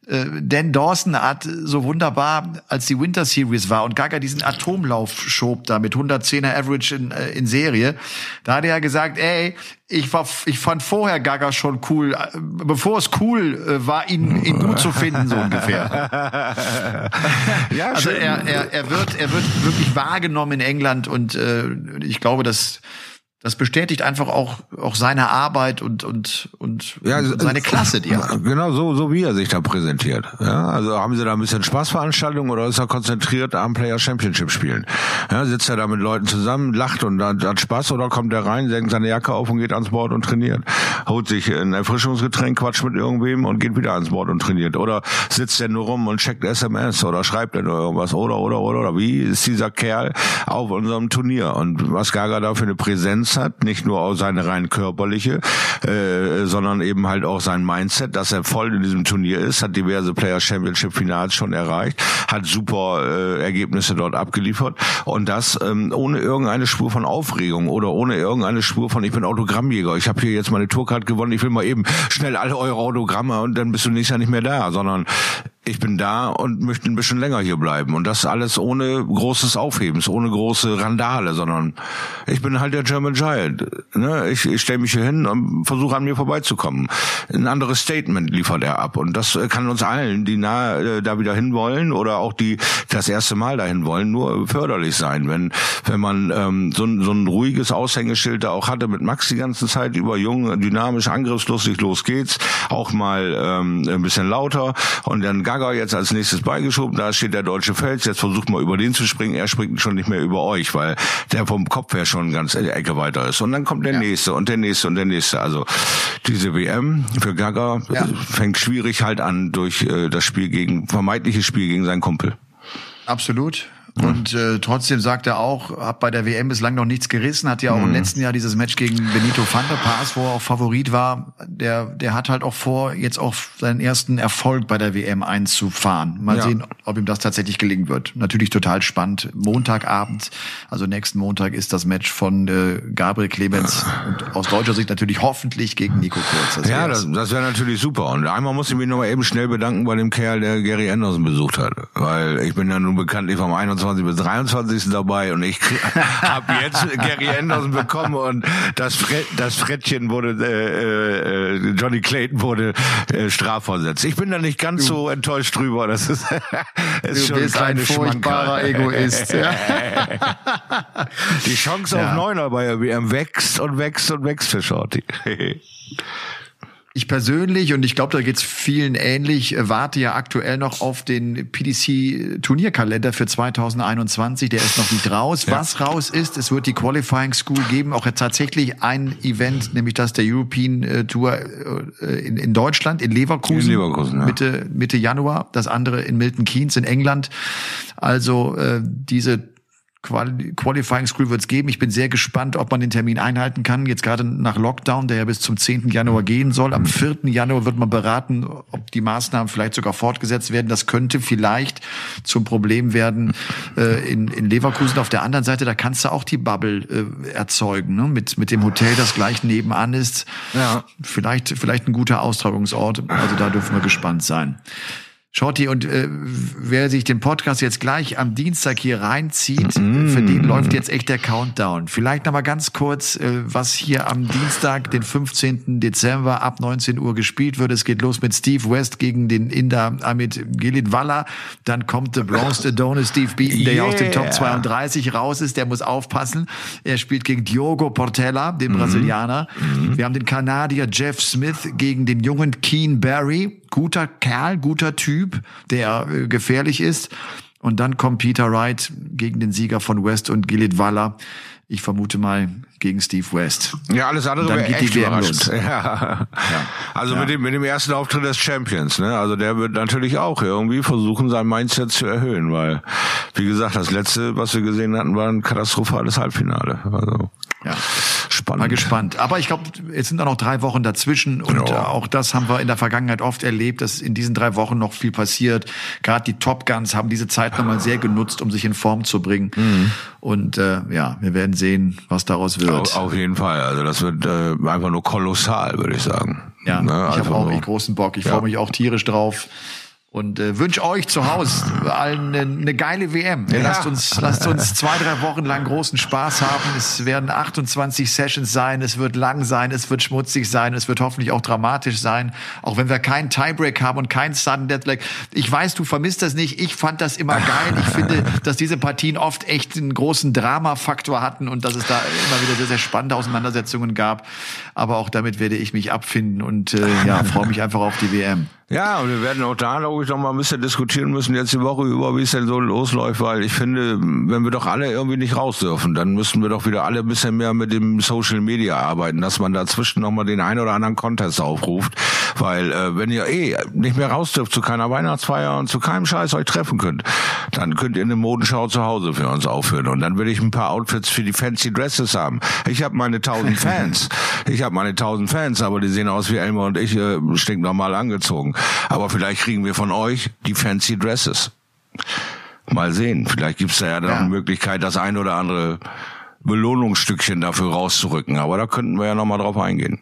Dan Dawson hat so wunderbar, als die Winter Series war und Gaga diesen Atomlauf schob da mit 110er Average in, äh, in Serie, da hat er ja gesagt, ey, ich war, ich fand vorher Gaga schon cool, äh, bevor es cool äh, war, ihn, ihn gut zu finden, so ungefähr. ja, also er, er, er wird, er wird wirklich wahrgenommen in England und äh, ich glaube, dass das bestätigt einfach auch auch seine Arbeit und und und ja, seine Klasse, die er hat. Genau so so wie er sich da präsentiert. Ja, also haben sie da ein bisschen Spaßveranstaltung oder ist er konzentriert am Player Championship spielen? Ja, sitzt er da mit Leuten zusammen, lacht und hat, hat Spaß oder kommt er rein, senkt seine Jacke auf und geht ans Board und trainiert, holt sich ein Erfrischungsgetränk, quatscht mit irgendwem und geht wieder ans Board und trainiert oder sitzt er nur rum und checkt SMS oder schreibt er nur irgendwas oder oder oder oder wie ist dieser Kerl auf unserem Turnier und was Gaga da für eine Präsenz Präsenz hat, nicht nur auch seine rein körperliche, äh, sondern eben halt auch sein Mindset, dass er voll in diesem Turnier ist, hat diverse Player Championship Finals schon erreicht, hat super äh, Ergebnisse dort abgeliefert. Und das ähm, ohne irgendeine Spur von Aufregung oder ohne irgendeine Spur von ich bin Autogrammjäger, ich habe hier jetzt meine Tourcard gewonnen, ich will mal eben schnell alle eure Autogramme und dann bist du nächstes Jahr nicht mehr da, sondern ich bin da und möchte ein bisschen länger hier bleiben. Und das alles ohne großes Aufhebens, ohne große Randale, sondern ich bin halt der German Giant. Ne? Ich, ich stelle mich hier hin und versuche an mir vorbeizukommen. Ein anderes Statement liefert er ab. Und das kann uns allen, die nahe äh, da wieder hinwollen oder auch die das erste Mal dahin wollen, nur förderlich sein. Wenn, wenn man ähm, so, ein, so ein ruhiges Aushängeschild da auch hatte mit Max die ganze Zeit über jung, dynamisch, angriffslustig, los geht's, auch mal ähm, ein bisschen lauter und dann Gaga jetzt als nächstes beigeschoben, da steht der deutsche Fels, jetzt versucht mal über den zu springen, er springt schon nicht mehr über euch, weil der vom Kopf her schon ganz in der Ecke weiter ist. Und dann kommt der ja. nächste und der nächste und der nächste. Also diese WM für Gaga ja. fängt schwierig halt an durch äh, das Spiel gegen, vermeintliches Spiel gegen seinen Kumpel. Absolut. Und äh, trotzdem sagt er auch, hat bei der WM bislang noch nichts gerissen, hat ja auch mhm. im letzten Jahr dieses Match gegen Benito van der Paas, wo er auch Favorit war. Der, der hat halt auch vor, jetzt auch seinen ersten Erfolg bei der WM einzufahren. Mal ja. sehen, ob ihm das tatsächlich gelingen wird. Natürlich total spannend. Montagabend, also nächsten Montag ist das Match von äh, Gabriel Clemens und aus deutscher Sicht natürlich hoffentlich gegen Nico Kurz. Das ja, das, das wäre natürlich super. Und einmal muss ich mich noch mal eben schnell bedanken bei dem Kerl, der Gary Anderson besucht hat. Weil ich bin ja nun bekanntlich vom 21 22 bis 23. dabei und ich habe jetzt Gary Anderson bekommen und das, Fre das Frettchen wurde, äh, äh, Johnny Clayton wurde äh, strafversetzt. Ich bin da nicht ganz du, so enttäuscht drüber. Das ist, ist schon bist ein, furchtbarer Egoist. Ja. Die Chance ja. auf Neuner bei WM wächst und wächst und wächst für Shorty. Ich persönlich, und ich glaube, da geht's vielen ähnlich, äh, warte ja aktuell noch auf den PDC-Turnierkalender für 2021. Der ist noch nicht raus. Ja. Was raus ist, es wird die Qualifying School geben, auch tatsächlich ein Event, nämlich das der European äh, Tour äh, in, in Deutschland, in Leverkusen, in Leverkusen ja. Mitte, Mitte Januar. Das andere in Milton Keynes in England. Also äh, diese Qualifying School wird es geben. Ich bin sehr gespannt, ob man den Termin einhalten kann. Jetzt gerade nach Lockdown, der ja bis zum 10. Januar gehen soll. Am 4. Januar wird man beraten, ob die Maßnahmen vielleicht sogar fortgesetzt werden. Das könnte vielleicht zum Problem werden äh, in, in Leverkusen. Auf der anderen Seite, da kannst du auch die Bubble äh, erzeugen, ne? mit, mit dem Hotel, das gleich nebenan ist. Ja. Vielleicht, vielleicht ein guter Austragungsort. Also da dürfen wir gespannt sein. Shorty, und äh, wer sich den Podcast jetzt gleich am Dienstag hier reinzieht, mm. für den läuft jetzt echt der Countdown. Vielleicht noch mal ganz kurz, äh, was hier am Dienstag, den 15. Dezember ab 19 Uhr gespielt wird. Es geht los mit Steve West gegen den Inder Amit Gilidwala. Dann kommt The Bronze Adonis Steve Beaton, der yeah. ja aus dem Top 32 raus ist. Der muss aufpassen. Er spielt gegen Diogo Portela, den mm. Brasilianer. Mm. Wir haben den Kanadier Jeff Smith gegen den jungen Keen Barry guter Kerl, guter Typ, der äh, gefährlich ist. Und dann kommt Peter Wright gegen den Sieger von West und Gillet Waller. Ich vermute mal gegen Steve West. Ja, alles andere wäre echt überraschend. Ja. ja. Also ja. mit dem mit dem ersten Auftritt des Champions, ne? Also der wird natürlich auch irgendwie versuchen, sein Mindset zu erhöhen, weil wie gesagt, das letzte, was wir gesehen hatten, war ein katastrophales Halbfinale. Also ja. Spannend. Mal gespannt. Aber ich glaube, es sind auch noch drei Wochen dazwischen und ja. auch das haben wir in der Vergangenheit oft erlebt, dass in diesen drei Wochen noch viel passiert. Gerade die Top Guns haben diese Zeit nochmal sehr genutzt, um sich in Form zu bringen. Mhm. Und äh, ja, wir werden sehen, was daraus wird. Auf, auf jeden Fall. Also das wird äh, einfach nur kolossal, würde ich sagen. Ja, ne? ich habe auch echt großen Bock. Ich ja. freue mich auch tierisch drauf und äh, wünsche euch zu Hause allen eine, eine geile WM. Ja. Lasst uns lasst uns zwei drei Wochen lang großen Spaß haben. Es werden 28 Sessions sein. Es wird lang sein. Es wird schmutzig sein. Es wird hoffentlich auch dramatisch sein. Auch wenn wir keinen Tiebreak haben und keinen Sudden Deathleg. Ich weiß, du vermisst das nicht. Ich fand das immer geil. Ich finde, dass diese Partien oft echt einen großen Dramafaktor hatten und dass es da immer wieder sehr sehr spannende Auseinandersetzungen gab. Aber auch damit werde ich mich abfinden und äh, ja freue mich einfach auf die WM. Ja, und wir werden auch da, glaube ich, noch mal ein bisschen diskutieren müssen jetzt die Woche über, wie es denn so losläuft, weil ich finde, wenn wir doch alle irgendwie nicht raus dürfen, dann müssen wir doch wieder alle ein bisschen mehr mit dem Social Media arbeiten, dass man dazwischen noch mal den einen oder anderen Contest aufruft, weil äh, wenn ihr eh nicht mehr raus dürft zu keiner Weihnachtsfeier und zu keinem Scheiß euch treffen könnt, dann könnt ihr eine Modenschau zu Hause für uns aufführen und dann will ich ein paar Outfits für die fancy Dresses haben. Ich habe meine tausend Fans, ich habe meine tausend Fans, aber die sehen aus wie Elmer und ich äh, stinknormal angezogen. Aber vielleicht kriegen wir von euch die fancy Dresses. Mal sehen. Vielleicht gibt's da ja dann ja. eine Möglichkeit, das ein oder andere Belohnungsstückchen dafür rauszurücken. Aber da könnten wir ja nochmal drauf eingehen.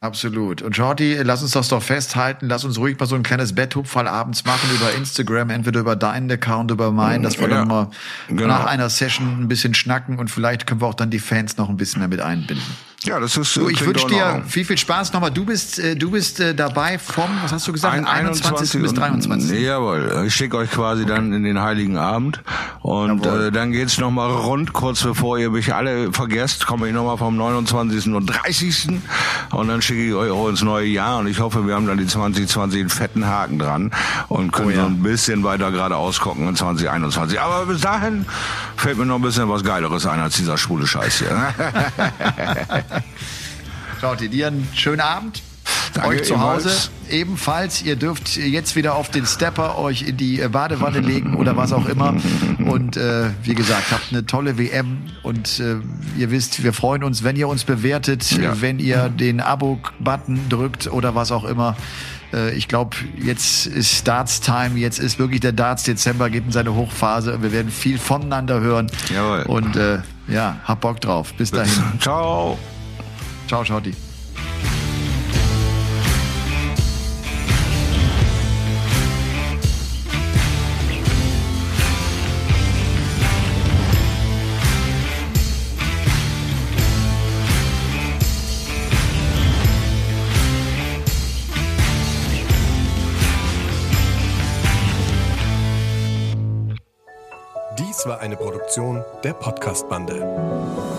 Absolut. Und Shorty, lass uns das doch festhalten. Lass uns ruhig mal so ein kleines Betthupferl abends machen über Instagram, entweder über deinen Account, über meinen, dass wir Ja, dann mal genau. nach einer Session ein bisschen schnacken und vielleicht können wir auch dann die Fans noch ein bisschen mehr mit einbinden. Ja, das ist. So, ich wünsche dir viel, viel Spaß nochmal. Du bist, äh, du bist äh, dabei vom, was hast du gesagt, Ein- 21. bis 23. Und, jawohl, ich schicke euch quasi dann in den Heiligen Abend und Jawohl. äh, dann geht's noch mal rund, kurz bevor ihr mich alle vergesst, komme ich noch mal vom 29. und 30. und dann schicke ich euch auch ins neue Jahr und ich hoffe, wir haben dann die 2020 einen fetten Haken dran und können Oh ja. so ein bisschen weiter geradeaus gucken in 2021. Aber bis dahin fällt mir noch ein bisschen was Geileres ein als dieser schwule Scheiß hier. Shorty, dir einen schönen Abend. Danke, euch zu Hause ebenfalls. Ihr dürft jetzt wieder auf den Stepper euch in die äh, Badewanne legen oder was auch immer. Und äh, wie gesagt, habt eine tolle WM und äh, ihr wisst, wir freuen uns, wenn ihr uns bewertet, Ja. wenn ihr den Abo-Button drückt oder was auch immer. Äh, Ich glaube, jetzt ist Darts Time, jetzt ist wirklich der Darts Dezember, geht in seine Hochphase. Wir werden viel voneinander hören. Jawohl. Und äh, ja, hab Bock drauf. Bis dahin. Ciao. Ciao, Shorty. Dies war eine Produktion der Podcast-Bande.